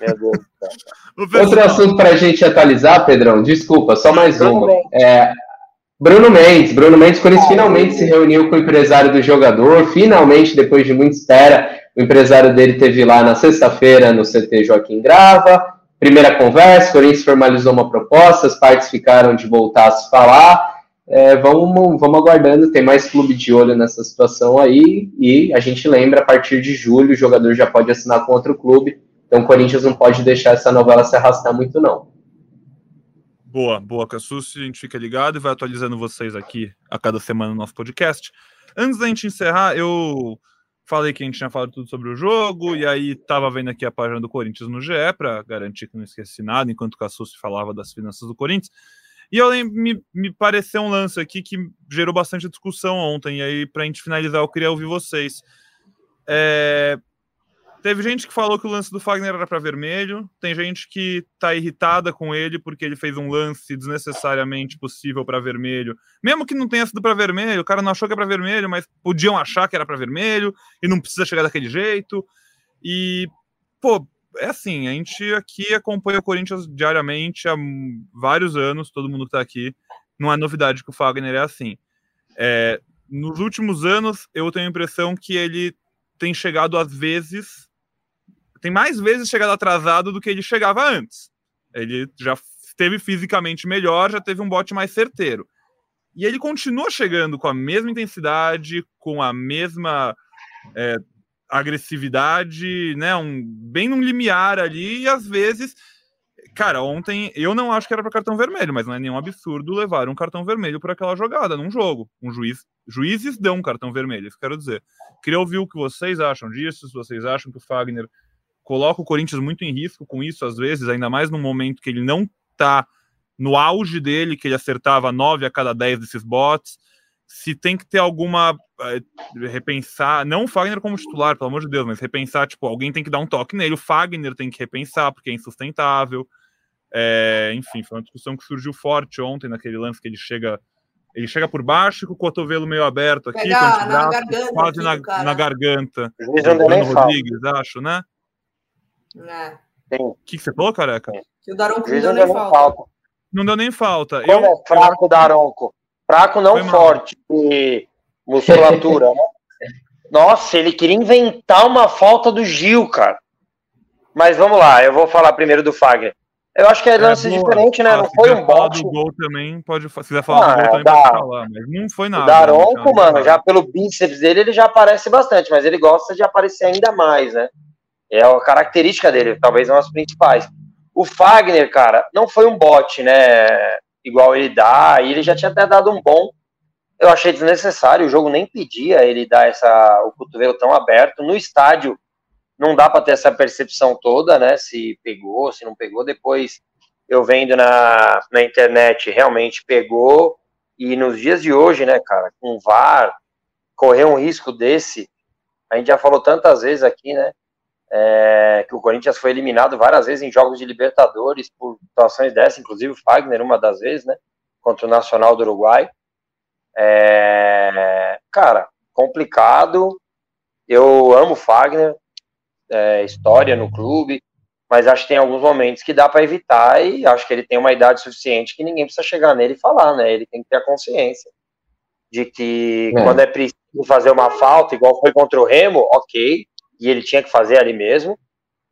Meu Deus do céu. Outro assunto para a gente atualizar, Pedrão, desculpa, só mais uma. É, Bruno Mendes, Bruno Mendes, quando ele finalmente se reuniu com o empresário do jogador, finalmente, depois de muita espera, o empresário dele teve lá na sexta-feira no CT Joaquim Grava, primeira conversa, o Corinthians formalizou uma proposta, as partes ficaram de voltar a se falar, é, vamos, vamos aguardando, tem mais clube de olho nessa situação aí, e a gente lembra, a partir de julho, o jogador já pode assinar com outro clube, então o Corinthians não pode deixar essa novela se arrastar muito, não. Boa, boa, Cassucci. A gente fica ligado e vai atualizando vocês aqui a cada semana no nosso podcast. Antes da gente encerrar, eu falei que a gente tinha falado tudo sobre o jogo, e aí tava vendo aqui a página do Corinthians no GE para garantir que não esqueci nada, enquanto o Cassucci falava das finanças do Corinthians. E eu me, me pareceu um lance aqui que gerou bastante discussão ontem, e aí, para a gente finalizar, eu queria ouvir vocês. É, Teve gente que falou que o lance do Fagner era para vermelho, tem gente que tá irritada com ele porque ele fez um lance desnecessariamente possível para vermelho. Mesmo que não tenha sido para vermelho, o cara não achou que era para vermelho, mas podiam achar que era para vermelho e não precisa chegar daquele jeito. E pô, é assim, a gente aqui acompanha o Corinthians diariamente há vários anos, todo mundo que tá aqui. Não é novidade que o Fagner é assim. É, nos últimos anos, eu tenho a impressão que ele tem chegado às vezes tem mais vezes chegado atrasado do que ele chegava antes. Ele já esteve fisicamente melhor, já teve um bote mais certeiro. E ele continua chegando com a mesma intensidade, com a mesma é, agressividade, né? Um, bem num limiar ali, e às vezes. Cara, ontem eu não acho que era para cartão vermelho, mas não é nenhum absurdo levar um cartão vermelho por aquela jogada num jogo. Um juiz, juízes dão um cartão vermelho, isso quero dizer. Queria ouvir o que vocês acham disso, se vocês acham que o Fagner coloca o Corinthians muito em risco com isso, às vezes, ainda mais no momento que ele não está no auge dele, que ele acertava 9 a cada 10 desses bots. Se tem que ter alguma. Uh, repensar, não o Fagner como titular, pelo amor de Deus, mas repensar, tipo, alguém tem que dar um toque nele. O Fagner tem que repensar, porque é insustentável. É, enfim, foi uma discussão que surgiu forte ontem, naquele lance que ele chega. Ele chega por baixo com o cotovelo meio aberto aqui, Pegar na garganta, quase na, na, garganta. Bruno Rodrigues, acho, né? É. O que, que você falou, careca? Que o Daronco não deu nem falta. falta. Não deu nem falta. Como eu... é fraco o Daronco? Fraco não forte de musculatura, né? Nossa, ele queria inventar uma falta do Gil, cara. Mas vamos lá, eu vou falar primeiro do Fagner. Eu acho que é lance é, diferente, né? Ah, não foi um bote. do gol também, pode, se quiser falar ah, do gol também dá. pode falar, mas não foi nada. O Daronco, né? mano, já pelo bíceps dele, ele já aparece bastante, mas ele gosta de aparecer ainda mais, né? É a característica dele, talvez uma das principais. O Fagner, cara, não foi um bote, né? Igual ele dá, e ele já tinha até dado um bom. Eu achei desnecessário, o jogo nem pedia ele dar essa, o cotovelo tão aberto. No estádio, não dá para ter essa percepção toda, né? Se pegou, se não pegou. Depois, eu vendo na, na internet, realmente pegou. E nos dias de hoje, né, cara, com VAR, correr um risco desse, a gente já falou tantas vezes aqui, né? é, que o Corinthians foi eliminado várias vezes em jogos de Libertadores por situações dessas, inclusive o Fagner uma das vezes, né, contra o Nacional do Uruguai. É, cara, complicado. Eu amo o Fagner, é, história no clube, mas acho que tem alguns momentos que dá para evitar e acho que ele tem uma idade suficiente que ninguém precisa chegar nele e falar, né? Ele tem que ter a consciência de que é. quando é preciso fazer uma falta, igual foi contra o Remo, ok, e ele tinha que fazer ali mesmo,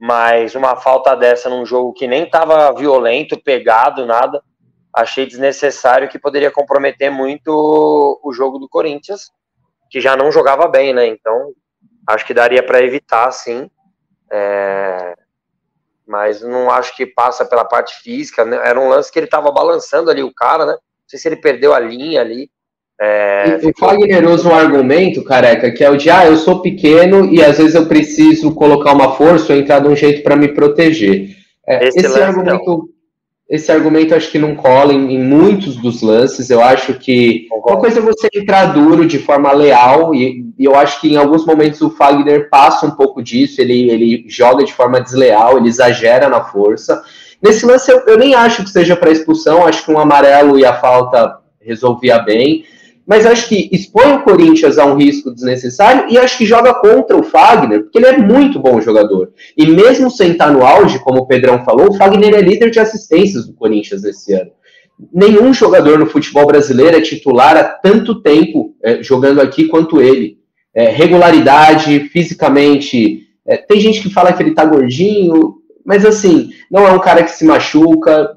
mas uma falta dessa num jogo que nem estava violento, pegado, nada, achei desnecessário que poderia comprometer muito o jogo do Corinthians, que já não jogava bem, né? Então, acho que daria para evitar, sim. É... Mas não acho que passa pela parte física. Né? Era um lance que ele estava balançando ali o cara, né? Não sei se ele perdeu a linha ali. É, o Fagner usa um argumento, careca, que é o de ah, eu sou pequeno e às vezes eu preciso colocar uma força ou entrar de um jeito para me proteger. É, esse, esse argumento, esse argumento acho que não cola em, em, muitos dos lances. Eu acho que uma coisa é você entrar duro de forma leal, e, e, eu acho que em alguns momentos o Fagner passa um pouco disso, ele, ele joga de forma desleal, ele exagera na força. Nesse lance eu, eu nem acho que seja para expulsão, acho que um amarelo e a falta resolvia bem mas acho que expõe o Corinthians a um risco desnecessário e acho que joga contra o Fagner, porque ele é muito bom jogador. E mesmo sem estar no auge, como o Pedrão falou, o Fagner é líder de assistências do Corinthians esse ano. nenhum jogador no futebol brasileiro é titular há tanto tempo é, jogando aqui quanto ele. É, regularidade, fisicamente. É, tem gente que fala que ele tá gordinho, mas assim, não é um cara que se machuca,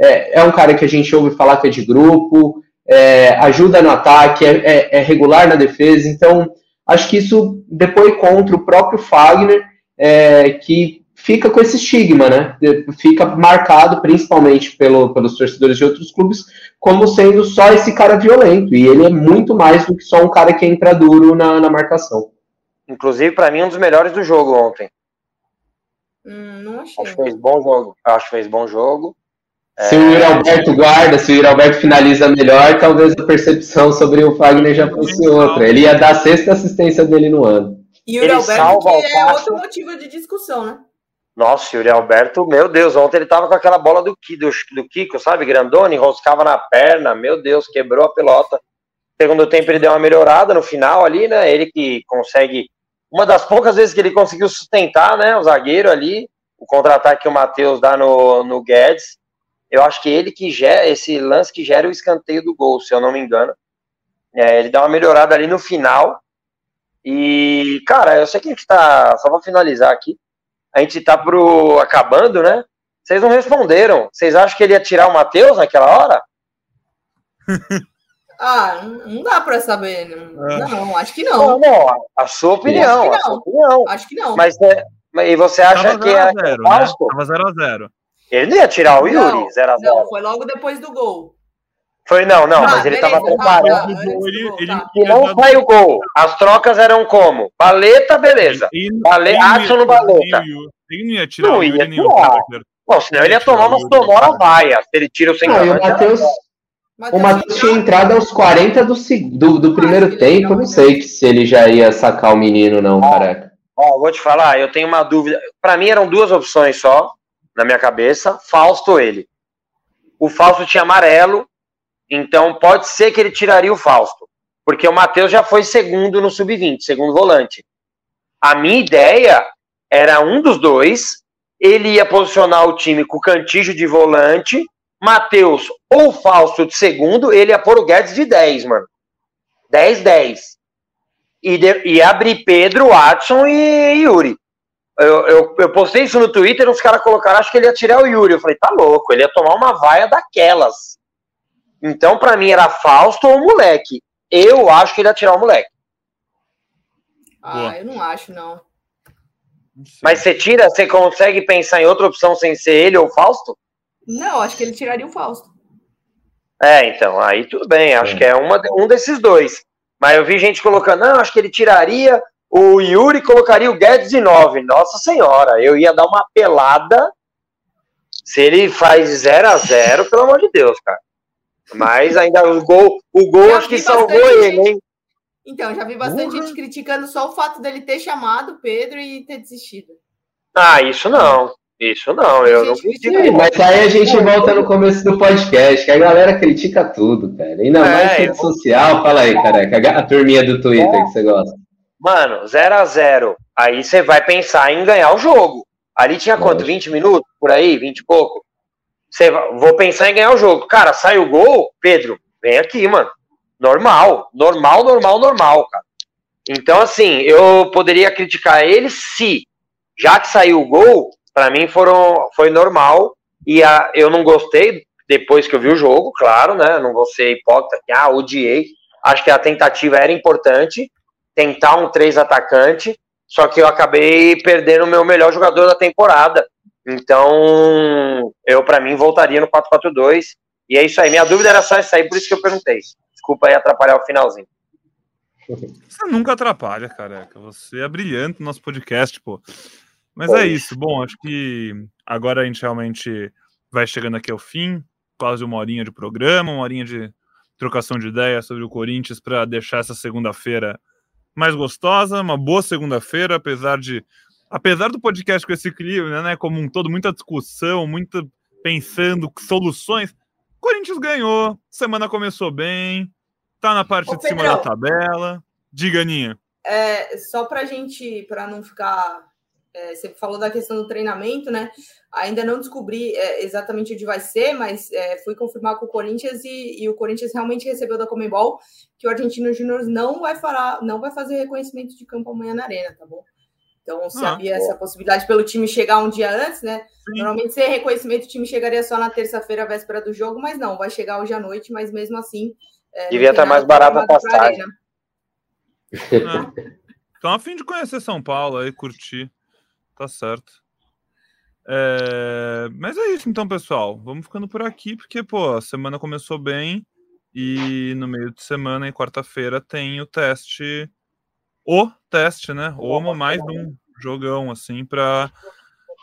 é, é um cara que a gente ouve falar que é de grupo, é, ajuda no ataque, é, é, regular na defesa. Então, acho que isso depois contra o próprio Fagner, que fica com esse estigma, né? Fica marcado, principalmente pelo, pelos torcedores de outros clubes, como sendo só esse cara violento. E ele é muito mais do que só um cara que entra duro na, na marcação. Inclusive, para mim, um dos melhores do jogo ontem. Hum, não achei. Acho que fez bom jogo. Acho que fez bom jogo. Se o Yuri Alberto guarda, se o Yuri Alberto finaliza melhor, talvez a percepção sobre o Fagner já fosse outra. Ele ia dar a sexta assistência dele no ano. E o Yuri Alberto que é outro motivo de discussão, né? Nossa, Yuri Alberto, meu Deus, ontem ele tava com aquela bola do, do, do Kiko, sabe? Grandone, enroscava na perna, meu Deus, quebrou a pelota. Segundo tempo ele deu uma melhorada no final ali, né? Ele que consegue. Uma das poucas vezes que ele conseguiu sustentar, né? O zagueiro ali, o contra-ataque que o Matheus dá no, no Guedes. Eu acho que ele que gera esse lance que gera o escanteio do gol, se eu não me engano. É, ele dá uma melhorada ali no final. E, cara, eu sei que a gente tá. Só vou finalizar aqui a gente tá pro acabando, né? Vocês não responderam. Vocês acham que ele ia tirar o Matheus naquela hora? [LAUGHS] ah, não dá para saber. Não, é. não, acho que não. Não, não a sua opinião. Acho que não. Opinião. Acho que não. Mas, é, e você acha Tava que é. Zero, né? Tava 0x0. Ele não ia tirar o Yuri 0x0. Não, foi logo depois do gol. Foi não, não, ah, mas ele estava preparado. Tá, ele, ele, tá. E não foi o gol. As trocas eram como? Baleta, beleza. Bale... Acho no baleta. Ele não ia tirar não o Yuri nenhum. Bom, senão ele ia tomar uma sonora vaia. Se ele tira o sem não, o Matheus. O Matheus tinha entrado aos 40 do, do, do primeiro tempo. Não sei se ele já ia sacar o menino, não, careca. Ó, vou te falar, eu tenho uma dúvida. Para mim eram duas opções só, na minha cabeça: Fausto ele. O Fausto tinha amarelo, então pode ser que ele tiraria o Fausto, porque o Matheus já foi segundo no sub-20, segundo volante. A minha ideia era um dos dois, ele ia posicionar o time com o Cantijo de volante, Matheus ou Fausto de segundo, ele ia pôr o Guedes de 10, mano. 10-10. E, e abrir Pedro, Watson e Yuri. Eu, eu, eu, postei isso no Twitter, os caras colocaram, acho que ele ia tirar o Yuri. Eu falei, tá louco, ele ia tomar uma vaia daquelas. Então, para mim, era Fausto ou moleque. Eu acho que ele ia tirar o moleque. Ah, Boa. eu não acho, não. Mas você tira, você consegue pensar em outra opção sem ser ele ou Fausto? Não, acho que ele tiraria o Fausto. É, então, aí tudo bem, acho é. que é uma, um desses dois. Mas eu vi gente colocando, não, acho que ele tiraria o Yuri colocaria o Guedes de 9. Nossa senhora, eu ia dar uma pelada se ele faz 0 a 0 pelo amor de Deus, cara. Mas ainda o gol, o gol acho que salvou ele, hein? Então, já vi bastante uhum. gente criticando só o fato dele ter chamado o Pedro e ter desistido. Ah, isso não. Isso não, eu não critico. mas aí a gente volta no começo do podcast, que a galera critica tudo, cara. Ainda é, mais rede eu... social. Fala aí, careca. A turminha do Twitter é. que você gosta. Mano, 0 a 0 Aí você vai pensar em ganhar o jogo. Ali tinha quanto? 20 minutos? Por aí? 20 e pouco? Você, vou pensar em ganhar o jogo. Cara, sai o gol, Pedro, vem aqui, mano. Normal, normal, normal, normal, cara. Então, assim, eu poderia criticar ele se, já que saiu o gol, para mim foram, foi normal. E a, eu não gostei depois que eu vi o jogo, claro, né? Não vou ser hipócrita, ah, odiei. Acho que a tentativa era importante, tentar um três atacante, só que eu acabei perdendo o meu melhor jogador da temporada, então, eu, para mim, voltaria no 4-4-2. E é isso aí. Minha dúvida era só essa aí, por isso que eu perguntei. Desculpa aí atrapalhar o finalzinho. Você nunca atrapalha, careca. Você é brilhante no nosso podcast, pô. Mas é isso. Bom, acho que agora a gente realmente vai chegando aqui ao fim. Quase uma horinha de programa, uma horinha de trocação de ideias sobre o Corinthians para deixar essa segunda-feira mais gostosa. Uma boa segunda-feira, apesar de apesar do podcast com esse clima, né, como um todo, muita discussão, muita pensando soluções, Corinthians ganhou, semana começou bem, tá na parte Ô, de cima da tabela. Diga, Aninha. É, só pra gente, para não ficar É, você falou da questão do treinamento, né? Ainda não descobri é, exatamente onde vai ser, mas é, fui confirmar com o Corinthians e, e, o Corinthians realmente recebeu da Comembol que o Argentino Júnior não vai falar, não vai fazer reconhecimento de campo amanhã na arena, tá bom? Então, se ah, havia essa possibilidade pelo time chegar um dia antes, né? Sim. Normalmente, sem reconhecimento, o time chegaria só na terça-feira, véspera do jogo, mas não, vai chegar hoje à noite, mas mesmo assim. É, Devia estar mais barato a passagem. É. Então, a fim de conhecer São Paulo aí, curtir. Tá certo. É... Mas é isso então, pessoal. Vamos ficando por aqui, porque, pô, a semana começou bem e no meio de semana, em quarta-feira, tem o teste. O teste, né? Ou mais um jogão, assim, para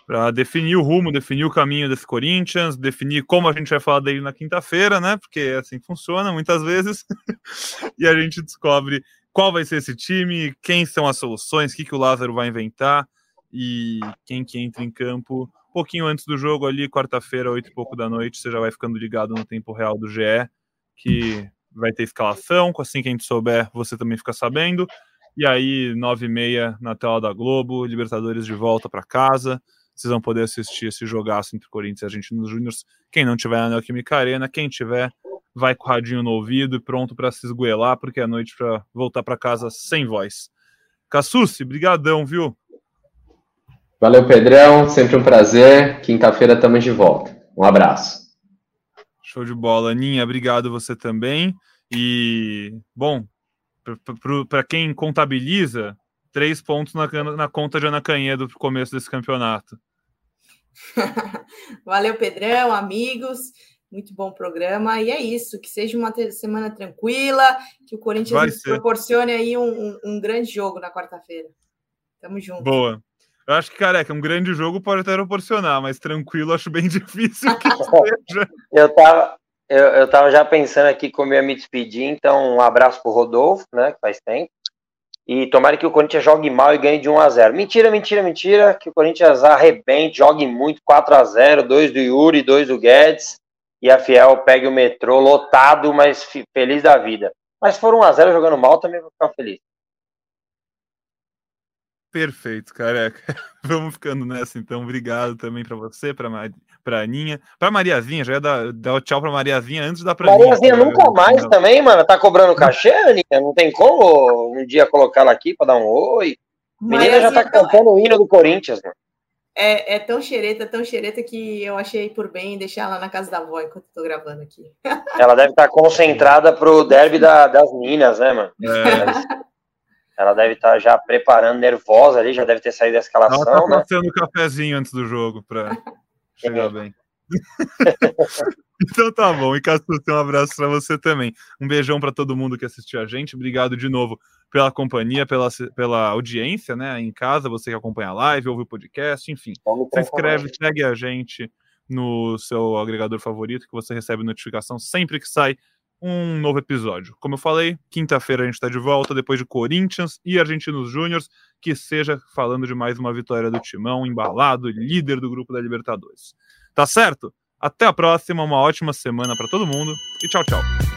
para definir o rumo, definir o caminho desse Corinthians, definir como a gente vai falar dele na quinta-feira, né? Porque é assim funciona muitas vezes. [LAUGHS] e a gente descobre qual vai ser esse time, quem são as soluções, o que, que o Lázaro vai inventar e quem que entra em campo. Pouquinho antes do jogo ali, quarta-feira, oito e pouco da noite, você já vai ficando ligado no tempo real do GE, que vai ter escalação, assim que a gente souber, você também fica sabendo. E aí, nove e meia na tela da Globo, Libertadores de volta para casa. Vocês vão poder assistir esse jogaço entre Corinthians e Argentinos Júniors. Quem não tiver na Neoquímica Arena, quem tiver, vai com o radinho no ouvido e pronto para se esgoelar, porque é noite para voltar para casa sem voz. Cassucci, brigadão, viu? Valeu, Pedrão. Sempre um prazer. Quinta-feira estamos de volta. Um abraço. Show de bola. Aninha, obrigado você também. E, bom, para quem contabiliza, três pontos na, na conta de Ana Canhedo do começo desse campeonato. [LAUGHS] Valeu, Pedrão, amigos. Muito bom programa. E é isso, que seja uma semana tranquila, que o Corinthians proporcione aí um, um, um, grande jogo na quarta-feira. Tamo junto. Boa. Eu acho que, careca, um grande jogo pode até proporcionar, mas tranquilo acho bem [LAUGHS] difícil que seja. eu, tava, eu, eu tava já pensando aqui como ia me despedir, então um abraço pro Rodolfo, né, que faz tempo. E tomara que o Corinthians jogue mal e ganhe de 1 a 0 Mentira, mentira, mentira. Que o Corinthians arrebente, jogue muito, 4 a 0 dois do Yuri, dois do Guedes. E a Fiel pegue o metrô lotado, mas feliz da vida. Mas se for 1 a 0 jogando mal, também vou ficar feliz. Perfeito, careca. [LAUGHS] Vamos ficando nessa então. Obrigado também para você, para para Aninha, para Mariazinha. Já ia dar, dar tchau para Mariazinha antes da pra Mariazinha nunca mais também, mano. Tá cobrando cachê, Aninha? Não tem como um dia colocar ela aqui para dar um oi. Menina já tá cantando o hino do Corinthians, mano. É, é, tão xereta, tão xereta que eu achei por bem deixar ela na casa da avó enquanto eu tô gravando aqui. Ela deve estar tá concentrada pro derby da, das Minas, né, mano? É. [LAUGHS] Ela deve estar tá já preparando, nervosa ali, já deve ter saído da escalação. Ela tá né? passando né? cafezinho antes do jogo para [LAUGHS] chegar bem. [LAUGHS] então tá bom. E Castus, um abraço para você também. Um beijão para todo mundo que assistiu a gente. Obrigado de novo pela companhia, pela, pela audiência, né? Em casa, você que acompanha a live, ouve o podcast, enfim. Se inscreve, segue a gente no seu agregador favorito, que você recebe notificação sempre que sai um novo episódio. Como eu falei, quinta-feira a gente está de volta, depois de Corinthians e Argentinos Júniors, que seja falando de mais uma vitória do Timão, embalado, líder do grupo da Libertadores. Tá certo? Até a próxima, uma ótima semana para todo mundo e tchau, tchau.